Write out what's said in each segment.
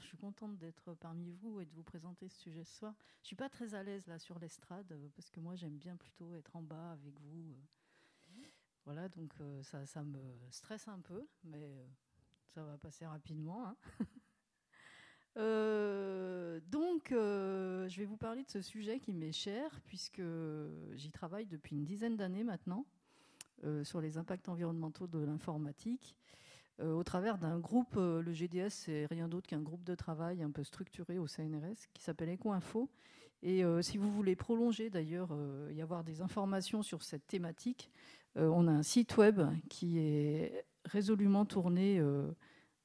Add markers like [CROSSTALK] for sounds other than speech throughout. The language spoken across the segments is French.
Je suis contente d'être parmi vous et de vous présenter ce sujet ce soir. Je suis pas très à l'aise là sur l'estrade euh, parce que moi, j'aime bien plutôt être en bas avec vous. euh. Voilà, donc euh, ça, me stresse un peu, mais ça va passer rapidement. hein. [LAUGHS] Donc, je vais vous parler de ce sujet qui m'est cher, puisque j'y travaille depuis une dizaine d'années maintenant, sur les impacts environnementaux de l'informatique, euh, au travers d'un groupe, euh, le GDS, c'est rien d'autre qu'un groupe de travail un peu structuré au CNRS, qui s'appelle EcoInfo. Et euh, si vous voulez prolonger d'ailleurs y avoir des informations sur cette thématique, on a un site web qui est résolument tourné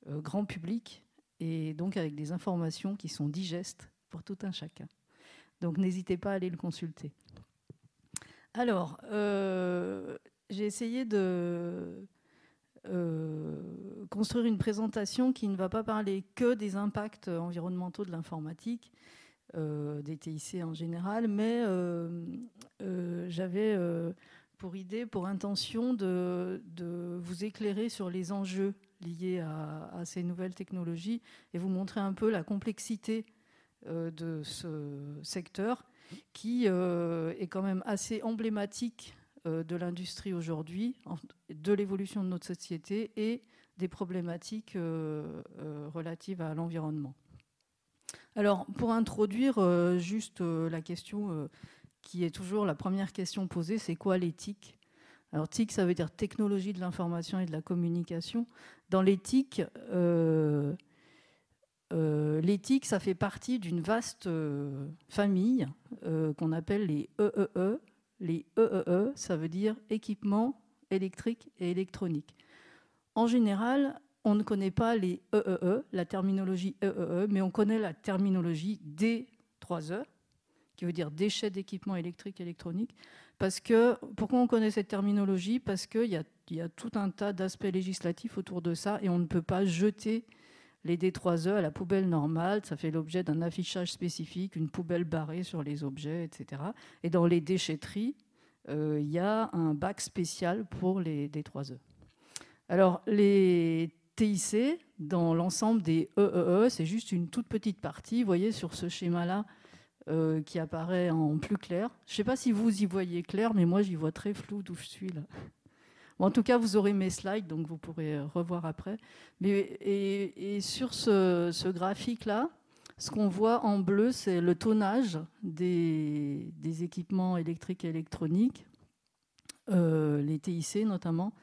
grand public et donc avec des informations qui sont digestes pour tout un chacun. Donc n'hésitez pas à aller le consulter. Alors, j'ai essayé de euh, construire une présentation qui ne va pas parler que des impacts environnementaux de l'informatique, euh, des TIC en général, mais euh, j'avais pour idée, pour intention de, vous éclairer sur les enjeux liés à, à ces nouvelles technologies et vous montrer un peu la complexité de ce secteur qui est quand même assez emblématique de l'industrie aujourd'hui, de l'évolution de notre société et des problématiques euh, euh, relatives à l'environnement. Alors, pour introduire euh, juste euh, la question euh, qui est toujours la première question posée, c'est quoi l'éthique? Alors, TIC, ça veut dire technologie de l'information et de la communication. Dans l'éthique, euh, euh, l'éthique, ça fait partie d'une vaste euh, famille euh, qu'on appelle les EEE. Les EEE, ça veut dire équipement électrique et électronique. En général, on ne connaît pas les EEE, la terminologie EEE, mais on connaît la terminologie D3E, qui veut dire déchets d'équipement électrique et électronique. Parce que, pourquoi on connaît cette terminologie? Parce qu'il y a tout un tas d'aspects législatifs autour de ça et on ne peut pas jeter les D3E à la poubelle normale. Ça fait l'objet d'un affichage spécifique, une poubelle barrée sur les objets, etc. Et dans les déchetteries, euh, il y a un bac spécial pour les D3E. Alors, les TIC, dans l'ensemble des EEE, c'est juste une toute petite partie. Vous voyez sur ce schéma-là euh, qui apparaît en plus clair. Je ne sais pas si vous y voyez clair, mais moi j'y vois très flou d'où je suis là. En tout cas, vous aurez mes slides, donc vous pourrez euh, revoir après. Et, sur ce, graphique-là, ce qu'on voit en bleu, c'est le tonnage des, équipements électriques et électroniques, euh, les TIC notamment,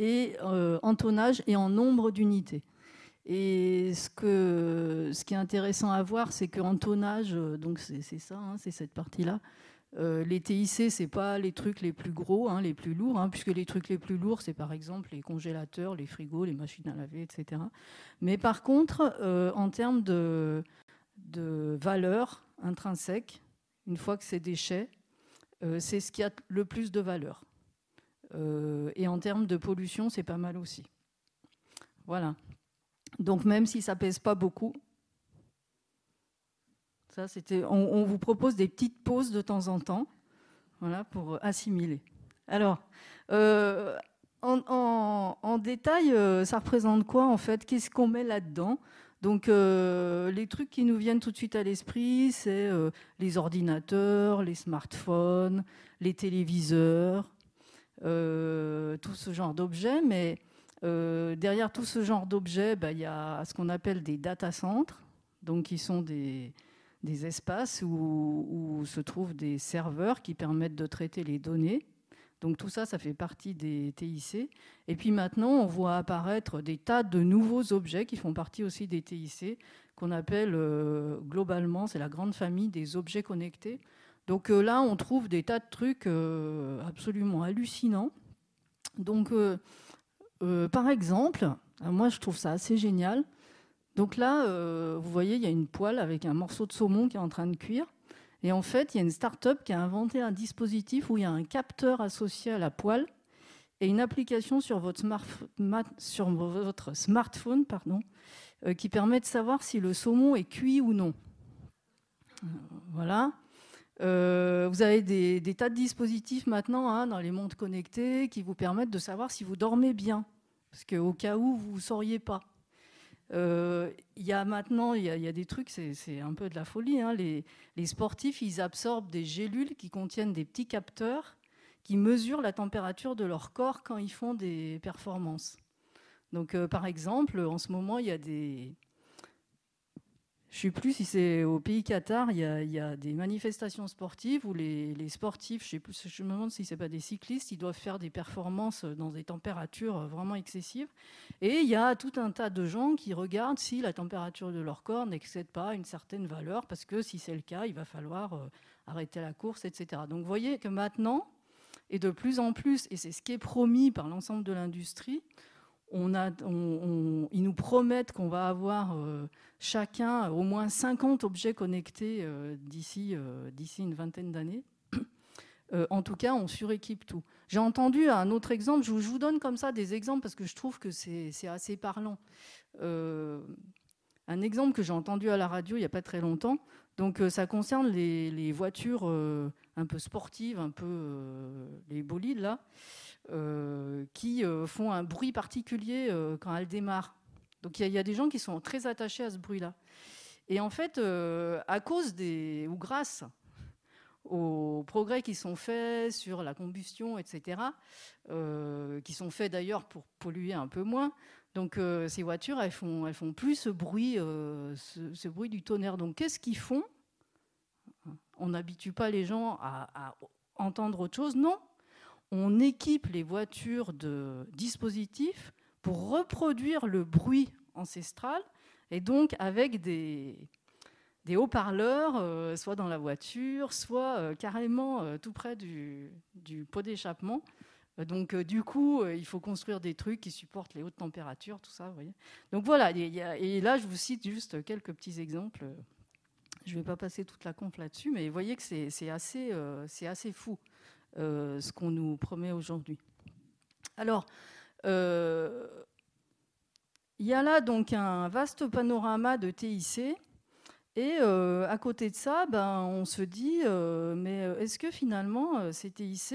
et euh, en tonnage et en nombre d'unités. Et ce, qui est intéressant à voir, c'est qu'en tonnage, donc c'est c'est ça, hein, c'est cette partie-là, euh, les TIC, c'est pas les trucs les plus gros, hein, les plus lourds, hein, puisque les trucs les plus lourds, c'est par exemple les congélateurs, les frigos, les machines à laver, etc. Mais par contre, euh, en termes de, valeur intrinsèque, une fois que c'est déchets, euh, c'est ce qui a le plus de valeur. Et en termes de pollution, c'est pas mal aussi. Voilà. Donc même si ça pèse pas beaucoup, On, vous propose des petites pauses de temps en temps, voilà, pour assimiler. Alors, euh, en, détail, euh, ça représente quoi en fait? Qu'est-ce qu'on met là-dedans? Donc euh, les trucs qui nous viennent tout de suite à l'esprit, c'est euh, les ordinateurs, les smartphones, les téléviseurs, euh, tout ce genre d'objets, mais euh, derrière tout ce genre d'objets, bah, il y a ce qu'on appelle des data centres, donc qui sont des, des espaces où, se trouvent des serveurs qui permettent de traiter les données. Donc tout ça, ça fait partie des TIC. Et puis maintenant, on voit apparaître des tas de nouveaux objets qui font partie aussi des TIC, qu'on appelle euh, globalement, c'est la grande famille des objets connectés. Donc euh, là, on trouve des tas de trucs euh, absolument hallucinants. Donc, par exemple, moi je trouve ça assez génial. Donc là, euh, vous voyez, il y a une poêle avec un morceau de saumon qui est en train de cuire. Et en fait, il y a une start-up qui a inventé un dispositif où il y a un capteur associé à la poêle et une application sur votre, sur votre smartphone pardon, euh, qui permet de savoir si le saumon est cuit ou non. Voilà. Euh, vous avez des, des tas de dispositifs maintenant hein, dans les montres connectées qui vous permettent de savoir si vous dormez bien. Parce qu'au cas où, vous ne sauriez pas. Il y a maintenant, il y, a des trucs, c'est un peu de la folie. Hein. Les, les, sportifs, ils absorbent des gélules qui contiennent des petits capteurs qui mesurent la température de leur corps quand ils font des performances. Donc, par exemple, en ce moment, il y a des, je ne sais plus si c'est au pays Qatar, il y, a, des manifestations sportives où les, sportifs, je, sais je me demande si ce n'est pas des cyclistes, ils doivent faire des performances dans des températures vraiment excessives. Et il y a tout un tas de gens qui regardent si la température de leur corps n'excède pas une certaine valeur, parce que si c'est le cas, il va falloir euh, arrêter la course, etc. Donc vous voyez que maintenant, et de plus en plus, et c'est ce qui est promis par l'ensemble de l'industrie, ils nous promettent qu'on va avoir euh, chacun au moins 50 objets connectés euh, euh, d'ici une vingtaine d'années. [CLEARS THROAT] en tout cas, on suréquipe tout. J'ai entendu un autre exemple, je vous, donne comme ça des exemples parce que je trouve que c'est assez parlant. un exemple que j'ai entendu à la radio il n'y a pas très longtemps, donc ça concerne les, les voitures un peu sportives, un peu les bolides là. Euh, qui euh, font un bruit particulier euh, quand elles démarrent. Donc il y, a des gens qui sont très attachés à ce bruit-là. Et en fait, à cause des, ou grâce aux progrès qui sont faits sur la combustion, etc., qui sont faits d'ailleurs pour polluer un peu moins. Donc ces voitures, elles font, elles font plus ce bruit, ce, bruit du tonnerre. Donc qu'est-ce qu'ils font? On n'habitue pas les gens à, à, entendre autre chose? Non, on équipe les voitures de dispositifs pour reproduire le bruit ancestral et donc avec des, haut-parleurs, euh, soit dans la voiture, soit euh, carrément euh, tout près du, pot d'échappement. Donc du coup, il faut construire des trucs qui supportent les hautes températures, tout ça. Donc voilà, et là je vous cite juste quelques petits exemples. Je ne vais pas passer toute la conf là-dessus, mais vous voyez que c'est assez fou. Euh, ce qu'on nous promet aujourd'hui. Alors, euh, il y a là donc un vaste panorama de TIC. Et euh, à côté de ça, ben, on se dit, mais est-ce que finalement, ces TIC,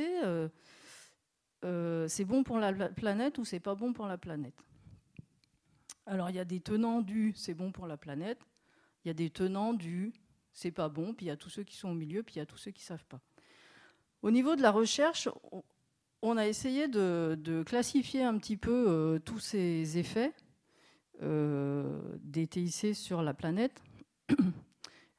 c'est bon pour la planète ou c'est pas bon pour la planète? Alors, il y a des tenants du c'est bon pour la planète, il y a des tenants du c'est pas bon, puis il y a tous ceux qui sont au milieu, puis il y a tous ceux qui savent pas. Au niveau de la recherche, on a essayé de, classifier un petit peu euh, tous ces effets euh, des TIC sur la planète.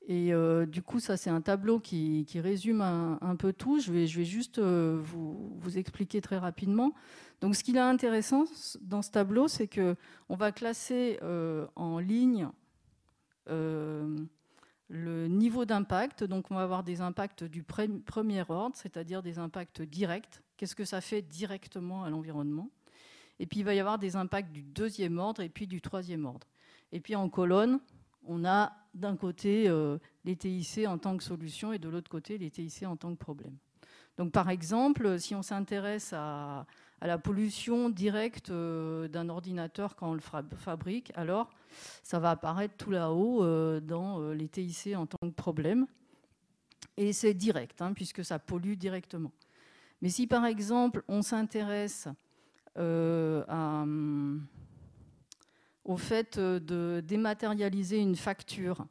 Et euh, du coup, ça, c'est un tableau qui, résume un, peu tout. Je vais, juste vous, expliquer très rapidement. Donc, ce qui est intéressant dans ce tableau, c'est qu'on va classer en ligne le niveau d'impact. Donc, on va avoir des impacts du premier ordre, c'est-à-dire des impacts directs. Qu'est-ce que ça fait directement à l'environnement? Et puis, il va y avoir des impacts du deuxième ordre et puis du troisième ordre. Et puis, en colonne, on a d'un côté euh, les TIC en tant que solution et de l'autre côté les TIC en tant que problème. Donc, par exemple, si on s'intéresse à, à la pollution directe euh, d'un ordinateur quand on le fabrique, alors ça va apparaître tout là-haut euh, dans euh, les TIC en tant que problème. Et c'est direct, hein, puisque ça pollue directement. Mais si par exemple on s'intéresse au fait de dématérialiser une facture,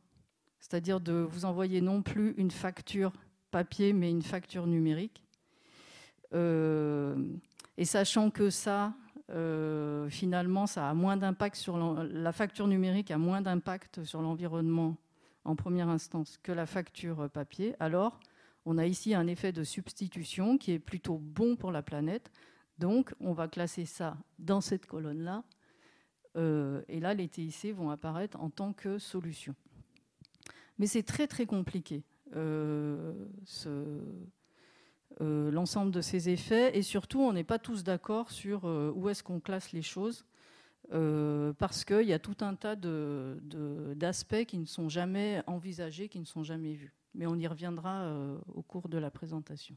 c'est-à-dire de vous envoyer non plus une facture papier, mais une facture numérique, et sachant que ça, euh, finalement, ça a moins d'impact sur la facture numérique a moins d'impact sur l'environnement en première instance que la facture papier, alors on a ici un effet de substitution qui est plutôt bon pour la planète. Donc, on va classer ça dans cette colonne-là. Euh, et là, les TIC vont apparaître en tant que solution. Mais c'est très, très compliqué. Euh, ce, euh, l'ensemble de ces effets. Et surtout, on n'est pas tous d'accord sur euh, où est-ce qu'on classe les choses, euh, parce qu'il y a tout un tas d'aspects qui ne sont jamais envisagés, qui ne sont jamais vus. Mais on y reviendra au cours de la présentation.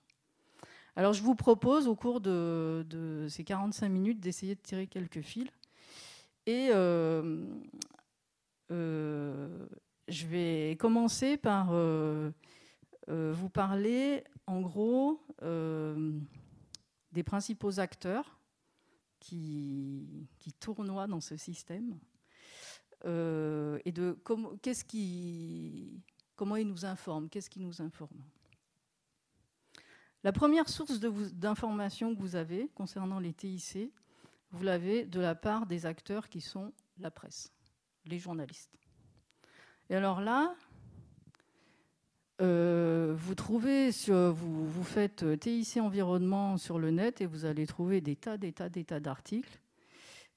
Alors, je vous propose, au cours de, ces 45 minutes, d'essayer de tirer quelques fils. Et je vais commencer par vous parler en gros euh, des principaux acteurs qui, qui, tournoient dans ce système. et de qu'est-ce qui, comment ils nous informent, qu'est-ce qui nous informe? La première source d'information que vous avez concernant les TIC, vous l'avez de la part des acteurs qui sont la presse, les journalistes. Et alors là, euh, vous trouvez, vous, vous, faites TIC environnement sur le net et vous allez trouver des tas, des tas, des tas d'articles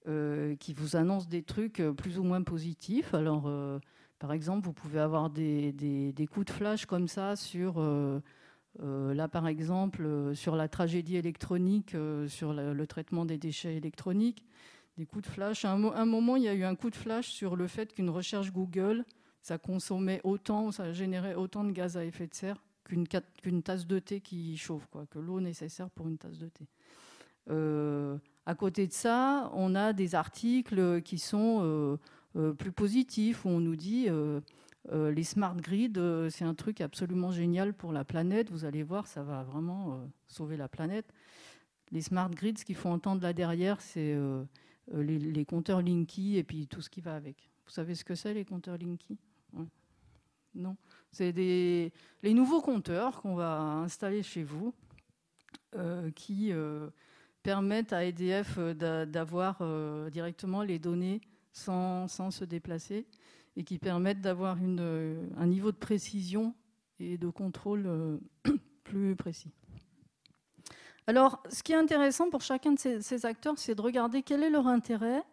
euh, qui vous annoncent des trucs plus ou moins positifs. Alors, euh, par exemple, vous pouvez avoir des, des, coups de flash comme ça sur euh, là, par exemple, euh, sur la tragédie électronique, euh, sur le, traitement des déchets électroniques, des coups de flash. À un, moment, il y a eu un coup de flash sur le fait qu'une recherche Google, ça consommait autant, ça générait autant de gaz à effet de serre qu'une tasse de thé qui chauffe, quoi, que l'eau nécessaire pour une tasse de thé. à côté de ça, on a des articles qui sont plus positifs, où on nous dit euh, les smart grids, euh, c'est un truc absolument génial pour la planète. Vous allez voir, ça va vraiment euh, sauver la planète. Les smart grids, ce qu'il faut entendre là derrière, c'est les, compteurs Linky et puis tout ce qui va avec. Vous savez ce que c'est, les compteurs Linky? Non C'est les nouveaux compteurs qu'on va installer chez vous qui permettent à EDF d'avoir directement les données sans, se déplacer et qui permettent d'avoir euh, un niveau de précision et de contrôle euh, [CLEARS THROAT] plus précis. Alors, ce qui est intéressant pour chacun de ces, acteurs, c'est de regarder quel est leur intérêt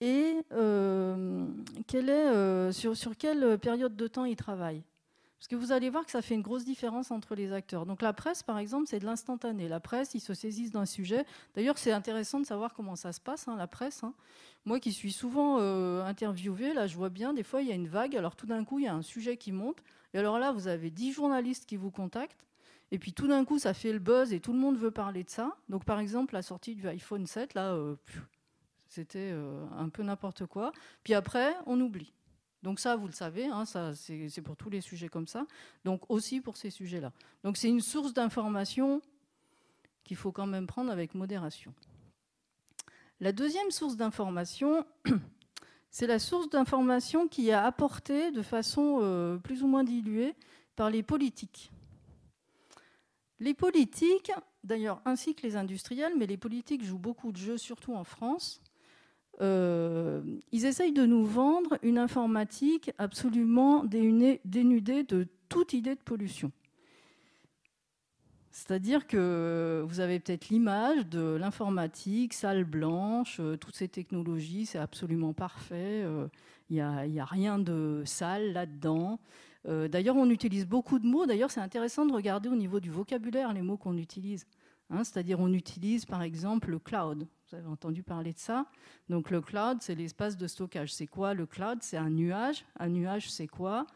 et euh, est, sur, sur quelle période de temps ils travaillent. Parce que vous allez voir que ça fait une grosse différence entre les acteurs. Donc la presse, par exemple, c'est de l'instantané. La presse, ils se saisissent d'un sujet. D'ailleurs, c'est intéressant de savoir comment ça se passe, hein, la presse. Hein. Moi qui suis souvent euh, interviewée, là, je vois bien, des fois, il y a une vague. Alors tout d'un coup, il y a un sujet qui monte. Et alors là, vous avez 10 journalistes qui vous contactent. Et puis tout d'un coup, ça fait le buzz et tout le monde veut parler de ça. Donc par exemple, la sortie du iPhone 7, là, euh, c'était euh, un peu n'importe quoi. Puis après, on oublie. Donc ça, vous le savez, hein, c'est pour tous les sujets comme ça. Donc aussi pour ces sujets-là. Donc c'est une source d'information qu'il faut quand même prendre avec modération. La deuxième source d'information, [CLEARS THROAT] c'est la source d'information qui est apportée de façon euh, plus ou moins diluée par les politiques. Les politiques, d'ailleurs ainsi que les industriels, mais les politiques jouent beaucoup de jeux, surtout en France, euh, ils essayent de nous vendre une informatique absolument dénudée de toute idée de pollution. C'est-à-dire que vous avez peut-être l'image de l'informatique, salle blanche, euh, toutes ces technologies, c'est absolument parfait, il euh, n'y a, rien de sale là-dedans. d'ailleurs, on utilise beaucoup de mots, d'ailleurs c'est intéressant de regarder au niveau du vocabulaire les mots qu'on utilise. Hein, c'est-à-dire on utilise par exemple le cloud. Vous avez entendu parler de ça. Donc le cloud, c'est l'espace de stockage. C'est quoi le cloud? C'est un nuage. Un nuage, c'est quoi?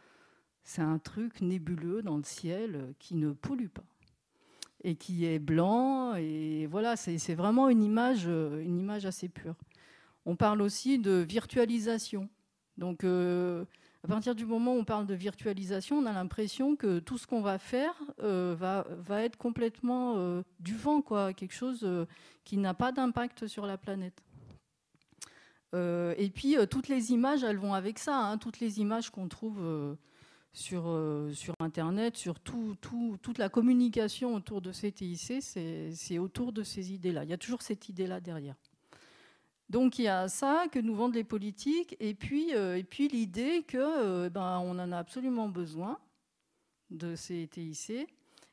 C'est un truc nébuleux dans le ciel qui ne pollue pas et qui est blanc. Et voilà, c'est vraiment une image, une image assez pure. On parle aussi de virtualisation. Donc euh, à partir du moment où on parle de virtualisation, on a l'impression que tout ce qu'on va faire euh, va, être complètement euh, du vent, quoi, quelque chose euh, qui n'a pas d'impact sur la planète. et puis toutes les images, elles vont avec ça. Hein. toutes les images qu'on trouve sur, Internet, sur tout, tout, toute la communication autour de ces TIC, c'est autour de ces idées-là. Il y a toujours cette idée-là derrière. Donc il y a ça que nous vendent les politiques, et puis, euh, puis l'idée qu'on euh, ben, on en a absolument besoin de ces TIC,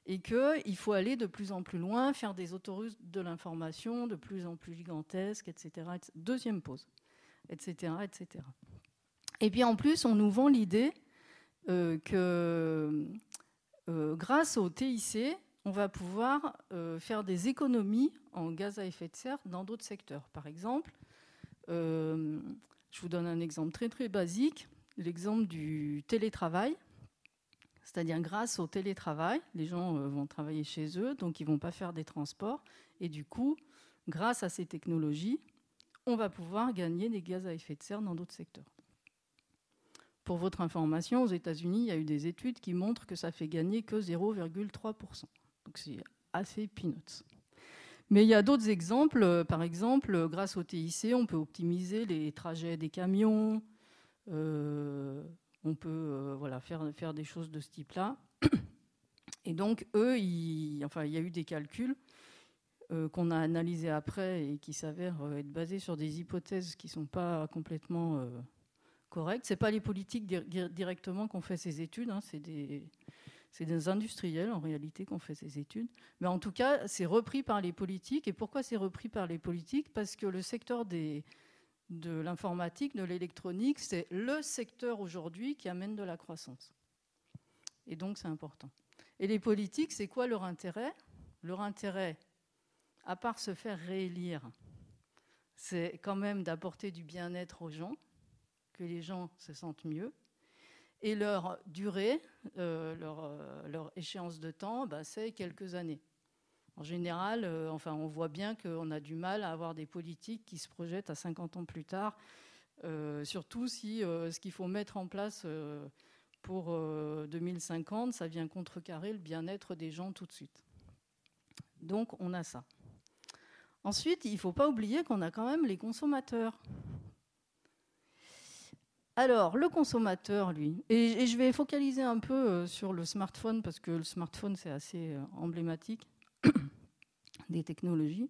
et qu'il faut aller de plus en plus loin, faire des autoroutes de l'information de plus en plus gigantesques, etc. Deuxième pause, etc., etc. Et puis en plus, on nous vend l'idée euh, que grâce au TIC, on va pouvoir faire des économies en gaz à effet de serre dans d'autres secteurs. Par exemple, euh, je vous donne un exemple très très basique, l'exemple du télétravail. C'est-à-dire grâce au télétravail, les gens euh, vont travailler chez eux, donc ils ne vont pas faire des transports. Et du coup, grâce à ces technologies, on va pouvoir gagner des gaz à effet de serre dans d'autres secteurs. Pour votre information, aux États-Unis, il y a eu des études qui montrent que ça fait gagner que 0,3%. Donc c'est assez peanuts. Mais il y a d'autres exemples. Par exemple, grâce au TIC, on peut optimiser les trajets des camions. on peut voilà, faire, des choses de ce type-là. Et donc, eux, enfin, il y a eu des calculs qu'on a analysés après et qui s'avèrent être basés sur des hypothèses qui ne sont pas complètement correctes. Ce n'est pas les politiques directement qu'on fait ces études, hein, c'est des, des, industriels en réalité qui ont fait ces études. Mais en tout cas, c'est repris par les politiques. Et pourquoi c'est repris par les politiques? Parce que le secteur de l'informatique, de l'électronique, c'est le secteur aujourd'hui qui amène de la croissance. Et donc, c'est important. Et les politiques, c'est quoi leur intérêt? Leur intérêt, à part se faire réélire, c'est quand même d'apporter du bien-être aux gens, que les gens se sentent mieux. Et leur durée, euh, euh, leur, échéance de temps, bah, c'est quelques années. En général, euh, enfin, on voit bien qu'on a du mal à avoir des politiques qui se projettent à 50 ans plus tard, surtout si ce qu'il faut mettre en place pour 2050, ça vient contrecarrer le bien-être des gens tout de suite. Donc on a ça. Ensuite, il ne faut pas oublier qu'on a quand même les consommateurs. Alors, le consommateur, lui, et, je vais focaliser un peu euh, sur le smartphone, parce que le smartphone, c'est assez euh, emblématique [COUGHS] des technologies.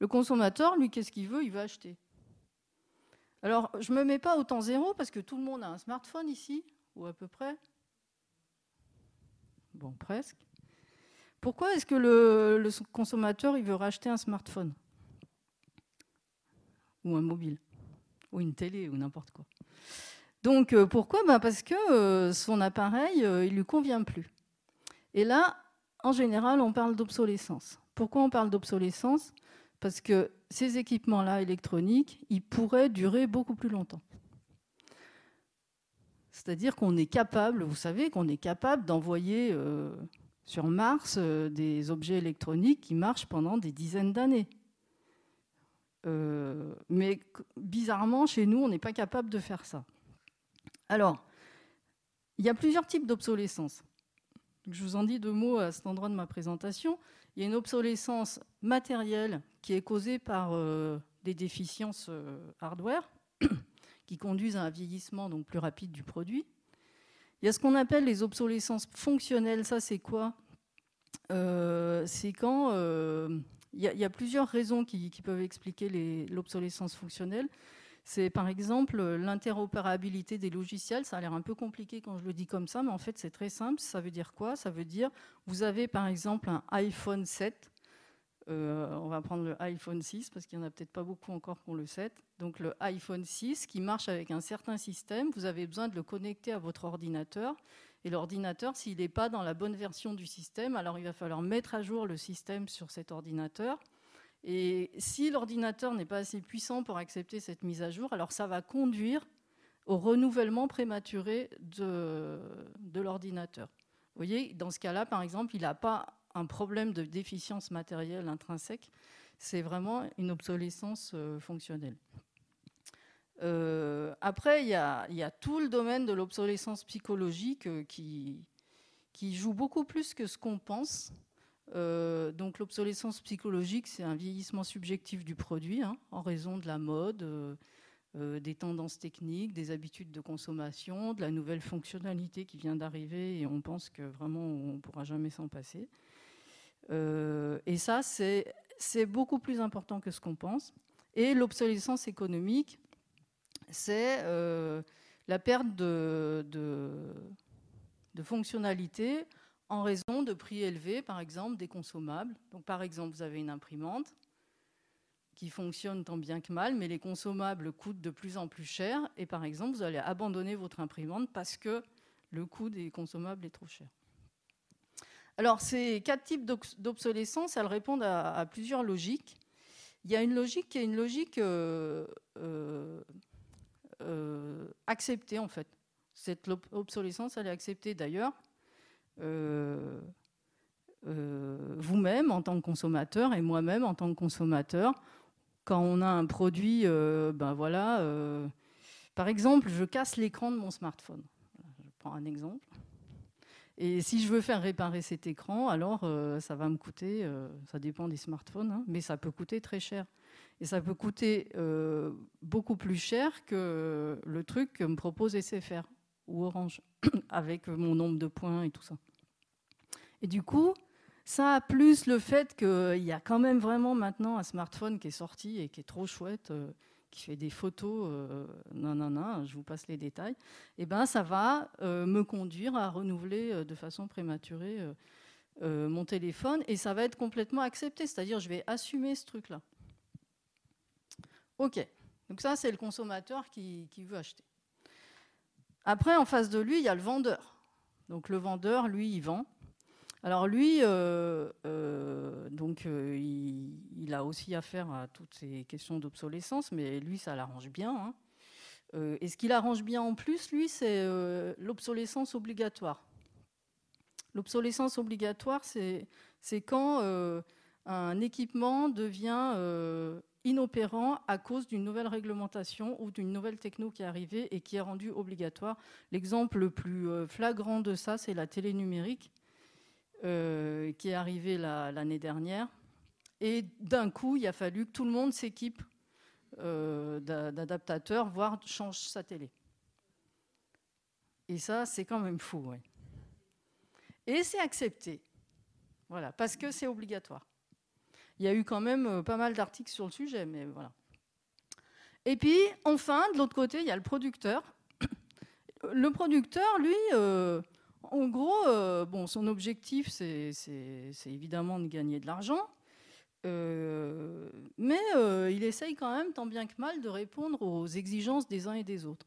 Le consommateur, lui, qu'est-ce qu'il veut? Il veut acheter. Alors, je ne me mets pas au temps zéro, parce que tout le monde a un smartphone ici, ou à peu près. Bon, presque. Pourquoi est-ce que le, le consommateur, il veut racheter un smartphone? Ou un mobile? Ou une télé, ou n'importe quoi donc euh, pourquoi? Ben, Parce que euh, son appareil, euh, il lui convient plus. Et là, en général, on parle d'obsolescence. Pourquoi on parle d'obsolescence? Parce que ces équipements-là électroniques, ils pourraient durer beaucoup plus longtemps. C'est-à-dire qu'on est capable, vous savez, qu'on est capable d'envoyer sur Mars des objets électroniques qui marchent pendant des dizaines d'années. mais bizarrement, chez nous, on n'est pas capable de faire ça. Alors, il y a plusieurs types d'obsolescence. Je vous en dis deux mots à cet endroit de ma présentation. Il y a une obsolescence matérielle qui est causée par euh, des déficiences euh, hardware [COUGHS] qui conduisent à un vieillissement donc plus rapide du produit. Il y a ce qu'on appelle les obsolescences fonctionnelles. Ça, c'est quoi? Euh, C'est quand il y, a plusieurs raisons qui, qui peuvent expliquer l'obsolescence fonctionnelle c'est par exemple l'interopérabilité des logiciels. Ça a l'air un peu compliqué quand je le dis comme ça, mais en fait c'est très simple. Ça veut dire quoi? Ça veut dire, vous avez par exemple un iPhone 7. Euh, on va prendre le iPhone 6 parce qu'il n'y en a peut-être pas beaucoup encore pour le 7. Donc le iPhone 6 qui marche avec un certain système, vous avez besoin de le connecter à votre ordinateur. Et l'ordinateur, s'il n'est pas dans la bonne version du système, alors il va falloir mettre à jour le système sur cet ordinateur. Et si l'ordinateur n'est pas assez puissant pour accepter cette mise à jour, alors ça va conduire au renouvellement prématuré de, l'ordinateur. Vous voyez, dans ce cas-là, par exemple, il n'a pas un problème de déficience matérielle intrinsèque, c'est vraiment une obsolescence euh, fonctionnelle. Euh, après, il y, a, tout le domaine de l'obsolescence psychologique euh, qui, qui joue beaucoup plus que ce qu'on pense. Euh, donc l'obsolescence psychologique, c'est un vieillissement subjectif du produit hein, en raison de la mode, euh, euh, des tendances techniques, des habitudes de consommation, de la nouvelle fonctionnalité qui vient d'arriver et on pense que vraiment on ne pourra jamais s'en passer. et ça, c'est beaucoup plus important que ce qu'on pense. Et l'obsolescence économique, c'est la perte de, de, de fonctionnalité en raison de prix élevés, par exemple, des consommables. Donc, par exemple, vous avez une imprimante qui fonctionne tant bien que mal, mais les consommables coûtent de plus en plus cher. Et par exemple, vous allez abandonner votre imprimante parce que le coût des consommables est trop cher. Alors, ces quatre types d'obsolescence, elles répondent à, plusieurs logiques. Il y a une logique qui est une logique euh, euh, euh, acceptée, en fait. Cette obsolescence, elle est acceptée d'ailleurs vous-même en tant que consommateur et moi-même en tant que consommateur, quand on a un produit, euh, ben voilà, par exemple, je casse l'écran de mon smartphone. Je prends un exemple. Et si je veux faire réparer cet écran, alors ça va me coûter, ça dépend des smartphones, hein, mais ça peut coûter très cher. Et ça peut coûter beaucoup plus cher que le truc que me propose SFR ou Orange, [COUGHS] avec mon nombre de points et tout ça. Et du coup, ça, plus le fait qu'il y a quand même vraiment maintenant un smartphone qui est sorti et qui est trop chouette, euh, qui fait des photos, non, non, non, je vous passe les détails, et eh ben, ça va euh, me conduire à renouveler euh, de façon prématurée mon téléphone et ça va être complètement accepté, c'est-à-dire je vais assumer ce truc-là. Ok, donc ça c'est le consommateur qui veut acheter. Après, en face de lui, il y a le vendeur. Donc le vendeur, lui, il vend. Alors lui, euh, euh, euh, il, a aussi affaire à toutes ces questions d'obsolescence, mais lui, ça l'arrange bien. Hein. et ce qui l'arrange bien en plus, lui, c'est l'obsolescence obligatoire. L'obsolescence obligatoire, c'est quand un équipement devient inopérant à cause d'une nouvelle réglementation ou d'une nouvelle techno qui est arrivée et qui est rendue obligatoire. L'exemple le plus flagrant de ça, c'est la télé numérique. Euh, qui est arrivé l'année dernière. Et d'un coup, il a fallu que tout le monde s'équipe euh, d'adaptateurs, voire change sa télé. Et ça, c'est quand même fou. Et c'est accepté. Voilà, parce que c'est obligatoire. Il y a eu quand même euh, pas mal d'articles sur le sujet, mais voilà. Et puis, enfin, de l'autre côté, il y a le producteur. [COUGHS] Le producteur, lui, en gros, euh, bon, son objectif, c'est évidemment de gagner de l'argent. Euh, mais euh, il essaye quand même, tant bien que mal, de répondre aux exigences des uns et des autres.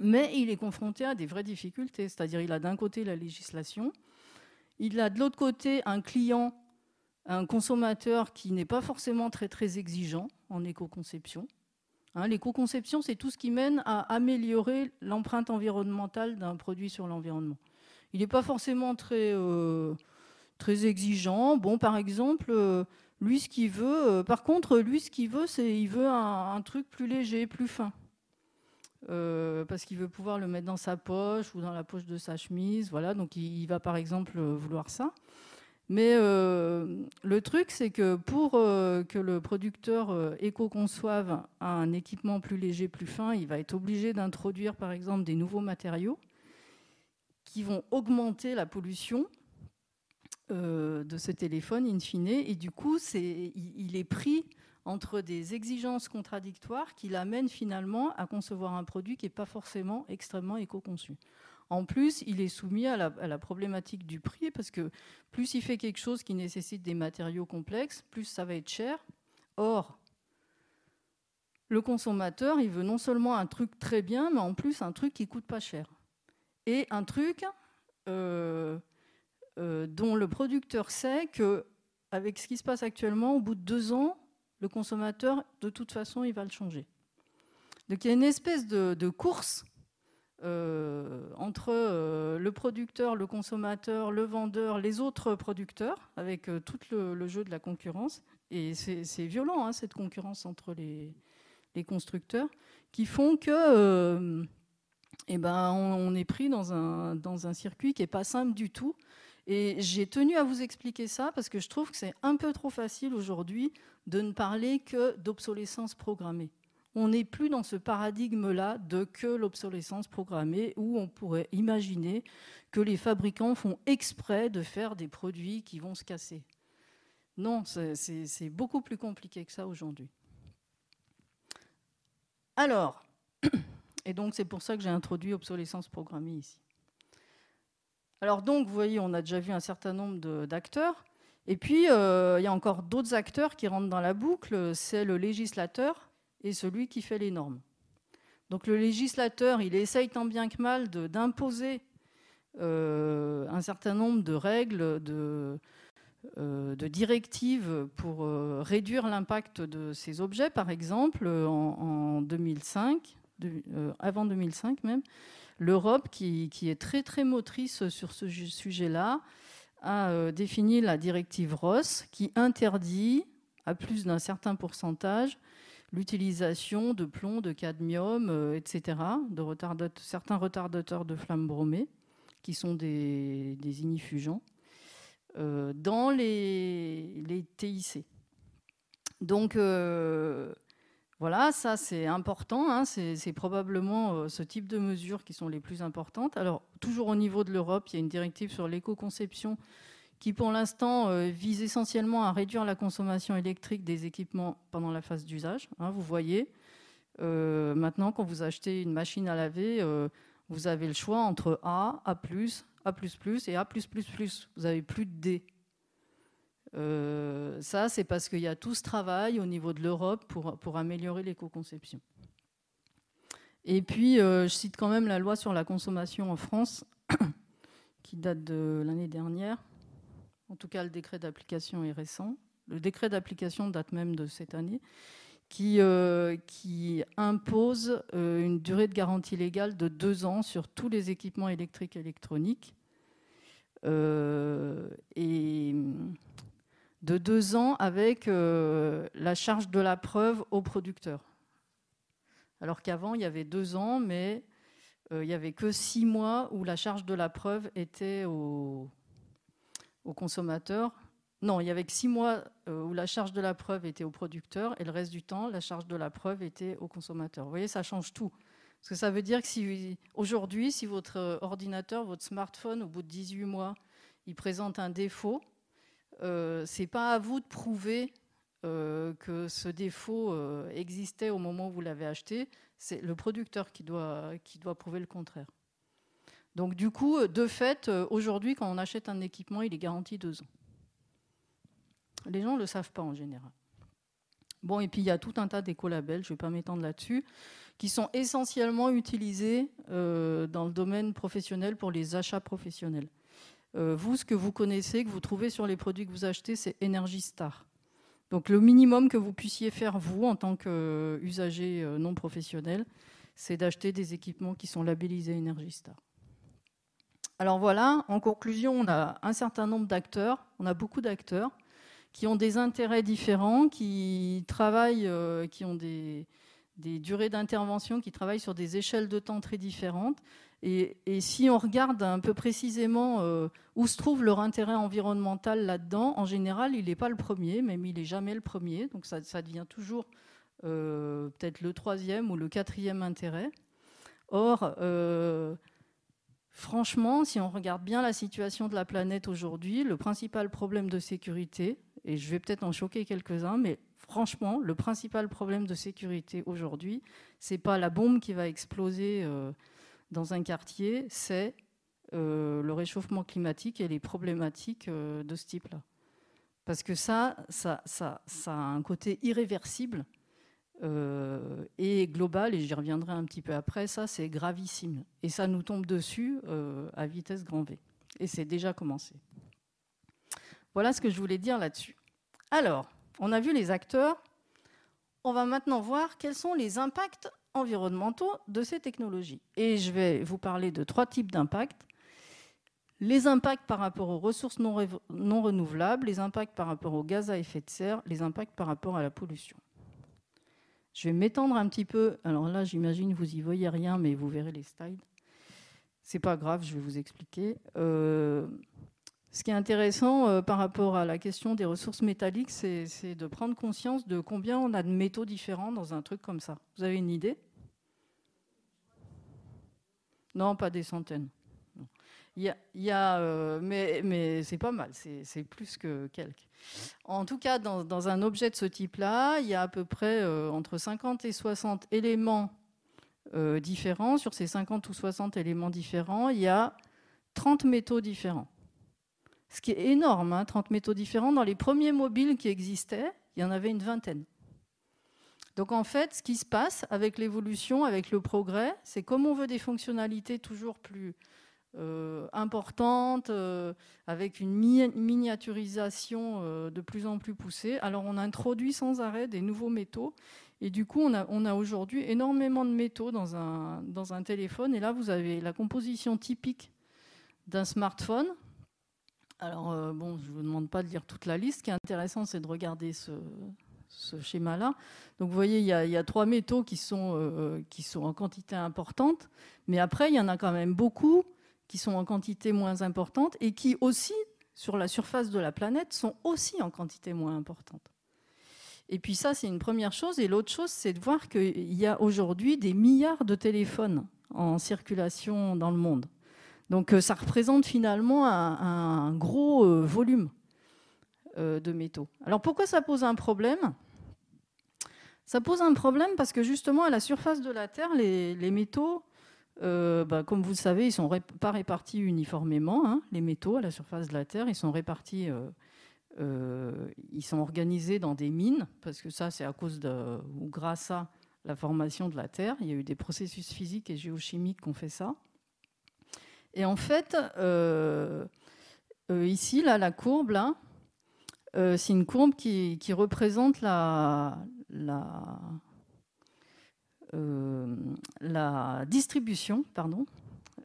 Mais il est confronté à des vraies difficultés, c'est-à-dire il a d'un côté la législation, il a de l'autre côté un client, un consommateur qui n'est pas forcément très exigeant en éco-conception. Hein, l'éco-conception, c'est tout ce qui mène à améliorer l'empreinte environnementale d'un produit sur l'environnement. Il n'est pas forcément très, euh, très exigeant. Bon, par exemple, euh, lui, ce qu'il veut, euh, par contre, lui, ce qu'il veut, c'est il veut un, truc plus léger, plus fin. parce qu'il veut pouvoir le mettre dans sa poche ou dans la poche de sa chemise. Voilà, donc il, va par exemple vouloir ça. Mais le truc, c'est que pour que le producteur éco-conçoive un équipement plus léger, plus fin, il va être obligé d'introduire par exemple des nouveaux matériaux qui vont augmenter la pollution euh, de ce téléphone in fine. Et du coup, il, est pris entre des exigences contradictoires qui l'amènent finalement à concevoir un produit qui n'est pas forcément extrêmement éco-conçu. En plus, il est soumis à la, à la, problématique du prix parce que plus il fait quelque chose qui nécessite des matériaux complexes, plus ça va être cher. Or, le consommateur, il veut non seulement un truc très bien, mais en plus un truc qui coûte pas cher et un truc euh, euh, dont le producteur sait que, avec ce qui se passe actuellement, au bout de deux ans, le consommateur, de toute façon, il va le changer. Donc il y a une espèce de, course euh, entre le producteur, le consommateur, le vendeur, les autres producteurs, avec tout le, jeu de la concurrence. Et c'est violent, hein, cette concurrence entre les, les, constructeurs, qui font que eh ben, on, est pris dans un, dans un circuit qui n'est pas simple du tout. Et j'ai tenu à vous expliquer ça parce que je trouve que c'est un peu trop facile aujourd'hui de ne parler que d'obsolescence programmée. On n'est plus dans ce paradigme-là de que l'obsolescence programmée où on pourrait imaginer que les fabricants font exprès de faire des produits qui vont se casser. Non, c'est beaucoup plus compliqué que ça aujourd'hui. Alors, [CLEARS THROAT] et donc, c'est pour ça que j'ai introduit obsolescence programmée ici. Alors donc, vous voyez, on a déjà vu un certain nombre d'acteurs. Et puis, euh, il y a encore d'autres acteurs qui rentrent dans la boucle. C'est le législateur et celui qui fait les normes. Donc le législateur, il essaye tant bien que mal d'imposer euh, un certain nombre de règles, de, euh, de directives pour réduire l'impact de ces objets. Par exemple, en 2005, euh, avant 2005 même, l'Europe, qui, est très très motrice sur ce sujet-là, a euh, défini la directive ROS qui interdit à plus d'un certain pourcentage l'utilisation de plomb, de cadmium, euh, etc., de certains retardateurs de flammes bromées. qui sont des, des dans les, les, TIC. Donc, voilà, ça c'est important, hein, c'est probablement euh, ce type de mesures qui sont les plus importantes. Alors, toujours au niveau de l'Europe, il y a une directive sur l'éco-conception qui pour l'instant euh, vise essentiellement à réduire la consommation électrique des équipements pendant la phase d'usage. Hein, vous voyez, euh, maintenant quand vous achetez une machine à laver, vous avez le choix entre A, A+, A++ et A+++. Vous n'avez plus de D. Euh, ça, c'est parce qu'il y a tout ce travail au niveau de l'Europe pour, améliorer l'éco-conception. Et puis, euh, je cite quand même la loi sur la consommation en France, [COUGHS] qui date de l'année dernière. En tout cas, le décret d'application est récent. Le décret d'application date même de cette année, qui, euh, qui impose une durée de garantie légale de deux ans sur tous les équipements électriques et électroniques. et de deux ans avec euh, la charge de la preuve au producteur. Alors qu'avant, il y avait deux ans, mais euh, il n'y avait que six mois où la charge de la preuve était au, consommateur. Non, il y avait que six mois euh, où la charge de la preuve était au producteur et le reste du temps, la charge de la preuve était au consommateur. Vous voyez, ça change tout. Parce que ça veut dire que si, aujourd'hui, si votre ordinateur, votre smartphone, au bout de 18 mois, il présente un défaut, euh, c'est pas à vous de prouver euh, que ce défaut euh, existait au moment où vous l'avez acheté. C'est le producteur qui doit, qui doit prouver le contraire. Donc du coup, de fait, aujourd'hui, quand on achète un équipement, il est garanti deux ans. Les gens ne le savent pas en général. Bon, et puis il y a tout un tas d'écolabels, je ne vais pas m'étendre là-dessus, qui sont essentiellement utilisés dans le domaine professionnel pour les achats professionnels. Euh, vous, ce que vous connaissez, que vous trouvez sur les produits que vous achetez, c'est Energy Star. Donc le minimum que vous puissiez faire, vous, en tant qu'usager euh, non professionnel, c'est d'acheter des équipements qui sont labellisés Energy Star. Alors voilà, en conclusion, on a un certain nombre d'acteurs, on a beaucoup d'acteurs qui ont des intérêts différents, qui travaillent, euh, qui ont des, des durées d'intervention, qui travaillent sur des échelles de temps très différentes. Et, si on regarde un peu précisément euh, où se trouve leur intérêt environnemental là-dedans, en général, il n'est pas le premier, même il n'est jamais le premier. Donc ça, devient toujours euh, peut-être le troisième ou le quatrième intérêt. Or, euh, franchement, si on regarde bien la situation de la planète aujourd'hui, le principal problème de sécurité, et je vais peut-être en choquer quelques-uns, mais franchement, le principal problème de sécurité aujourd'hui, c'est pas la bombe qui va exploser dans un quartier, c'est euh, le réchauffement climatique et les problématiques euh, de ce type-là. Parce que ça, ça, ça, ça, a un côté irréversible euh, et global, et j'y reviendrai un petit peu après, ça c'est gravissime. Et ça nous tombe dessus à vitesse grand V. Et c'est déjà commencé. Voilà ce que je voulais dire là-dessus. Alors, on a vu les acteurs. On va maintenant voir quels sont les impacts environnementaux de ces technologies. Et je vais vous parler de trois types d'impacts. Les impacts par rapport aux ressources non, renouvelables, les impacts par rapport aux gaz à effet de serre, les impacts par rapport à la pollution. Je vais m'étendre un petit peu. Alors là, j'imagine vous y voyez rien, mais vous verrez les slides. C'est pas grave, je vais vous expliquer. Euh, ce qui est intéressant euh, par rapport à la question des ressources métalliques, c'est de prendre conscience de combien on a de métaux différents dans un truc comme ça. Vous avez une idée? Non, pas des centaines. Il y a, euh, mais, c'est pas mal, c'est plus que quelques. En tout cas, dans, un objet de ce type-là, il y a à peu près euh, entre 50 et 60 éléments euh, différents. Sur ces 50 ou 60 éléments différents, il y a 30 métaux différents. Ce qui est énorme, 30 hein, métaux différents. Dans les premiers mobiles qui existaient, il y en avait une vingtaine. Donc en fait, ce qui se passe avec l'évolution, avec le progrès, c'est comme on veut des fonctionnalités toujours plus euh, importantes, euh, avec une miniaturisation euh, de plus en plus poussée, alors on introduit sans arrêt des nouveaux métaux. Et du coup, on a, aujourd'hui énormément de métaux dans un, dans un téléphone. Et là, vous avez la composition typique d'un smartphone. Alors, bon, je ne vous demande pas de lire toute la liste. Ce qui est intéressant, c'est de regarder ce, ce schéma-là. Donc vous voyez, il y, a, trois métaux qui sont, euh, qui sont en quantité importante, mais après, il y en a quand même beaucoup qui sont en quantité moins importante et qui aussi, sur la surface de la planète, sont aussi en quantité moins importante. Et puis ça, c'est une première chose. Et l'autre chose, c'est de voir qu'il y a aujourd'hui des milliards de téléphones en circulation dans le monde. Donc euh, ça représente finalement un, gros euh, volume de métaux. Alors pourquoi ça pose un problème? Ça pose un problème parce que justement à la surface de la Terre, les, métaux, bah, comme vous le savez, ils ne sont pas répartis uniformément. Hein, les métaux à la surface de la Terre, ils sont répartis euh, ils sont organisés dans des mines, parce que ça, c'est à cause ou grâce à la formation de la Terre. Il y a eu des processus physiques et géochimiques qui ont fait ça. Et en fait, euh, euh, ici, là, la courbe, là, c'est une courbe qui, représente la, la, distribution pardon,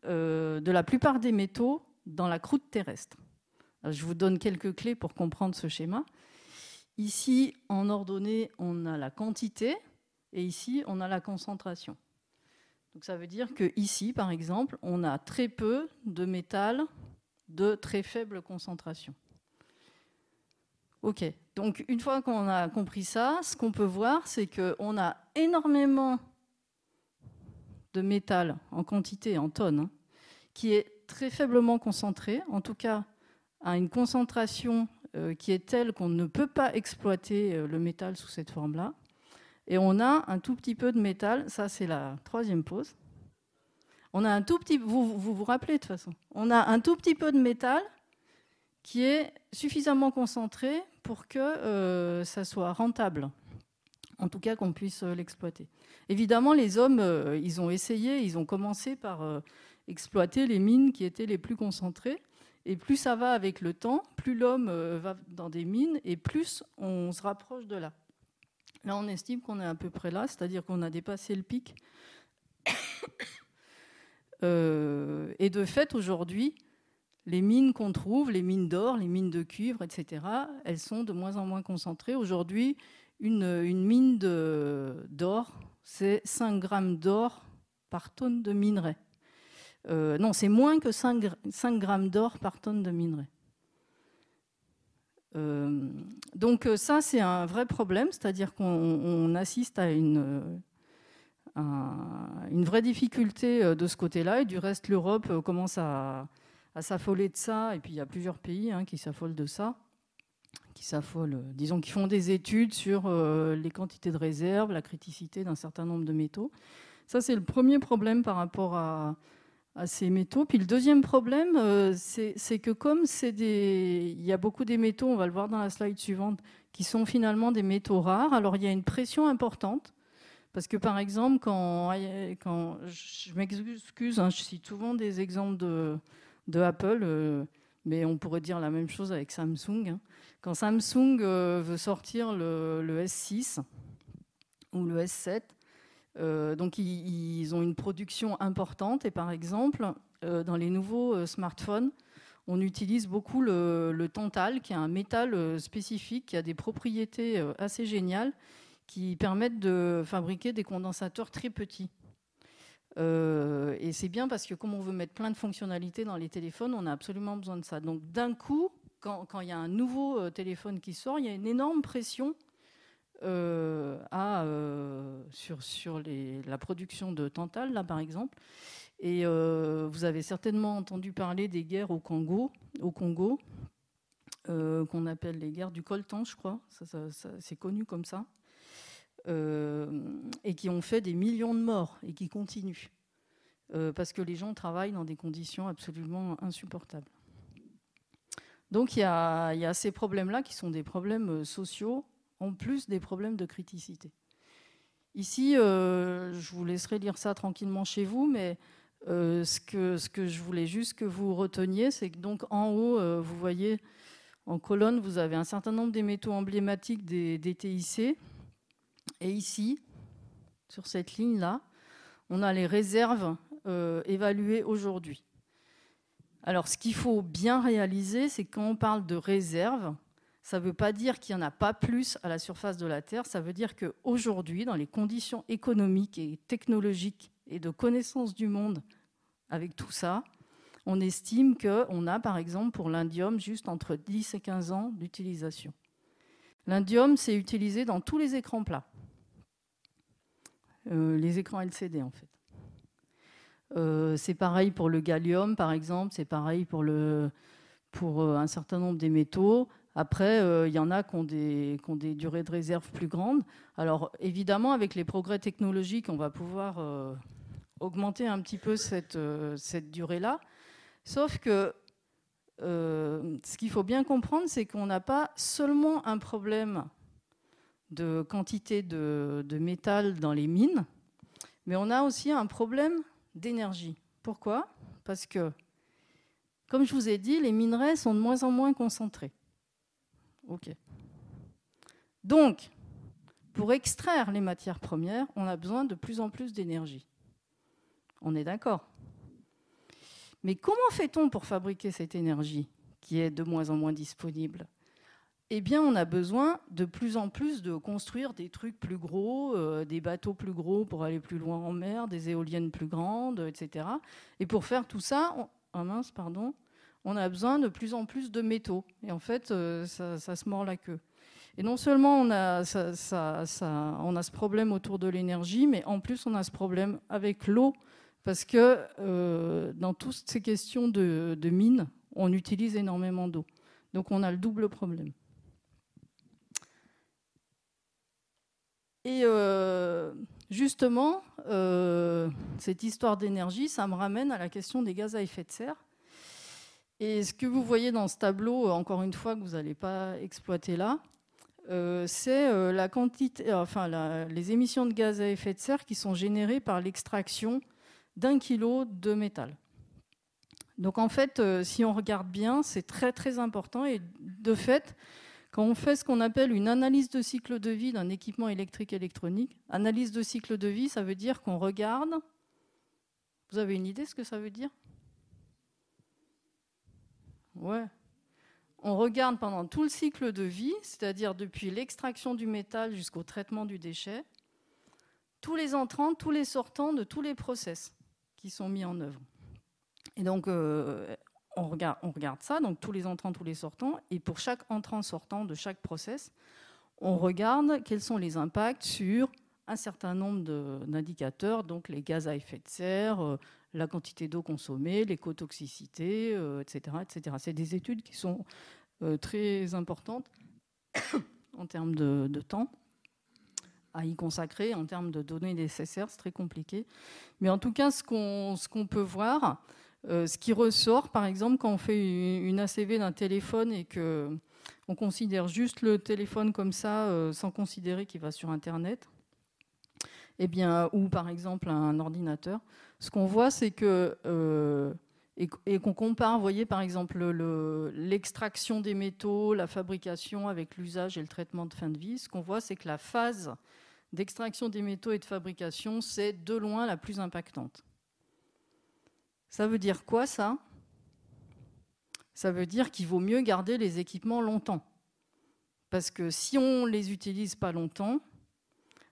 de la plupart des métaux dans la croûte terrestre. Je vous donne quelques clés pour comprendre ce schéma. Ici, en ordonnée, on a la quantité et ici, on a la concentration. Donc ça veut dire que ici, par exemple, on a très peu de métal de très faible concentration. Ok, donc une fois qu'on a compris ça, ce qu'on peut voir, c'est qu'on a énormément de métal en quantité, en tonnes, hein, qui est très faiblement concentré, en tout cas à une concentration euh, qui est telle qu'on ne peut pas exploiter euh, le métal sous cette forme-là. Et on a un tout petit peu de métal, ça c'est la troisième pause. On a un tout petit, vous, vous vous rappelez de toute façon, on a un tout petit peu de métal qui est suffisamment concentré pour que euh, ça soit rentable, en tout cas qu'on puisse l'exploiter. Évidemment, les hommes, ils ont essayé, ils ont commencé par exploiter les mines qui étaient les plus concentrées. Et plus ça va avec le temps, plus l'homme euh, va dans des mines et plus on se rapproche de là. Là, on estime qu'on est à peu près là, c'est-à-dire qu'on a dépassé le pic. [COUGHS] Euh, et de fait, aujourd'hui, les mines qu'on trouve, les mines d'or, les mines de cuivre, etc., elles sont de moins en moins concentrées. Aujourd'hui, une, mine d'or, c'est 5 grammes d'or par tonne de minerai. Euh, non, c'est moins que 5, grammes d'or par tonne de minerai. Euh, donc euh, ça, c'est un vrai problème, c'est-à-dire qu'on assiste à une, une vraie difficulté de ce côté-là, et du reste, l'Europe commence à, s'affoler de ça, et puis il y a plusieurs pays hein, qui s'affolent de ça, qui s'affolent, disons, qui font des études sur les quantités de réserves, la criticité d'un certain nombre de métaux. Ça, c'est le premier problème par rapport à, à ces métaux. Puis le deuxième problème, euh, c'est que comme c'est des, il y a beaucoup des métaux, on va le voir dans la slide suivante, qui sont finalement des métaux rares. Alors il y a une pression importante. Parce que par exemple, quand, quand je m'excuse, hein, je cite souvent des exemples de, de Apple, euh, mais on pourrait dire la même chose avec Samsung. Hein. Quand Samsung euh, veut sortir le, le, S6 ou le S7, euh, donc ils, ont une production importante et par exemple, dans les nouveaux smartphones, on utilise beaucoup le, tantal, qui est un métal spécifique, qui a des propriétés assez géniales, qui permettent de fabriquer des condensateurs très petits. Et c'est bien parce que comme on veut mettre plein de fonctionnalités dans les téléphones, on a absolument besoin de ça. Donc d'un coup, quand, il y a un nouveau téléphone qui sort, il y a une énorme pression euh, euh, sur, la production de Tantal, là par exemple. Et euh, vous avez certainement entendu parler des guerres au Congo, au Congo qu'on appelle les guerres du coltan, je crois. c'est connu comme ça. Et qui ont fait des millions de morts et qui continuent. parce que les gens travaillent dans des conditions absolument insupportables. Donc il y a, ces problèmes-là qui sont des problèmes sociaux en plus des problèmes de criticité. Ici, euh, je vous laisserai lire ça tranquillement chez vous, mais euh, ce, que, je voulais juste que vous reteniez, c'est que donc en haut, euh, vous voyez en colonne, vous avez un certain nombre des métaux emblématiques des TIC. Et ici, sur cette ligne-là, on a les réserves évaluées aujourd'hui. Alors, ce qu'il faut bien réaliser, c'est quand on parle de réserves, ça ne veut pas dire qu'il n'y en a pas plus à la surface de la Terre, ça veut dire qu'aujourd'hui, dans les conditions économiques et technologiques et de connaissance du monde, avec tout ça, on estime qu'on a, par exemple, pour l'indium, juste entre 10 et 15 ans d'utilisation. L'indium, c'est utilisé dans tous les écrans plats. Euh, les écrans LCD, en fait. Euh, c'est pareil pour le gallium, par exemple. C'est pareil pour, euh, un certain nombre des métaux. Après, il y en a qui ont, des, durées de réserve plus grandes. Alors, évidemment, avec les progrès technologiques, on va pouvoir augmenter un petit peu cette, durée-là. Sauf que ce qu'il faut bien comprendre, c'est qu'on n'a pas seulement un problème de quantité de, métal dans les mines, mais on a aussi un problème d'énergie. Pourquoi? Parce que, comme je vous ai dit, les minerais sont de moins en moins concentrés. OK. Donc, pour extraire les matières premières, on a besoin de plus en plus d'énergie. On est d'accord mais comment fait-on pour fabriquer cette énergie qui est de moins en moins disponible? Eh bien, on a besoin de plus en plus de construire des trucs plus gros, euh, des bateaux plus gros pour aller plus loin en mer, des éoliennes plus grandes, etc. Et pour faire tout ça, on, ah mince, pardon, on a besoin de plus en plus de métaux. Et en fait, euh, ça, se mord la queue. Et non seulement on a, on a ce problème autour de l'énergie, mais en plus on a ce problème avec l'eau parce que euh, dans toutes ces questions de, mines, on utilise énormément d'eau. Donc on a le double problème. Et euh, justement, euh, cette histoire d'énergie, ça me ramène à la question des gaz à effet de serre. Et ce que vous voyez dans ce tableau, encore une fois, que vous n'allez pas exploiter là, c'est la quantité, enfin, les émissions de gaz à effet de serre qui sont générées par l'extraction d'un kilo de métal. Donc en fait, euh, si on regarde bien, c'est très très important. Et de fait, quand on fait ce qu'on appelle une analyse de cycle de vie d'un équipement électrique électronique, analyse de cycle de vie, ça veut dire qu'on regarde. Vous avez une idée de ce que ça veut dire? Ouais. On regarde pendant tout le cycle de vie, c'est-à-dire depuis l'extraction du métal jusqu'au traitement du déchet, tous les entrants, tous les sortants de tous les process qui sont mis en œuvre. Et donc, euh, on, regarde, ça, donc tous les entrants, tous les sortants, et pour chaque entrant-sortant de chaque process, on regarde quels sont les impacts sur un certain nombre d'indicateurs, donc les gaz à effet de serre, euh, la quantité d'eau consommée, l'écotoxicité, etc. etc. C'est des études qui sont euh, très importantes [COUGHS] en termes de temps à y consacrer en termes de données nécessaires, c'est très compliqué. Mais en tout cas, ce qu'on peut voir, euh, ce qui ressort, par exemple, quand on fait une ACV d'un téléphone et que on considère juste le téléphone comme ça, euh, sans considérer qu'il va sur Internet, eh bien, ou par exemple un ordinateur, ce qu'on voit, c'est que euh, et, qu'on compare, vous voyez par exemple l'extraction des métaux, la fabrication avec l'usage et le traitement de fin de vie, ce qu'on voit, c'est que la phase d'extraction des métaux et de fabrication, c'est de loin la plus impactante. Ça veut dire quoi ça? Ça veut dire qu'il vaut mieux garder les équipements longtemps. Parce que si on ne les utilise pas longtemps,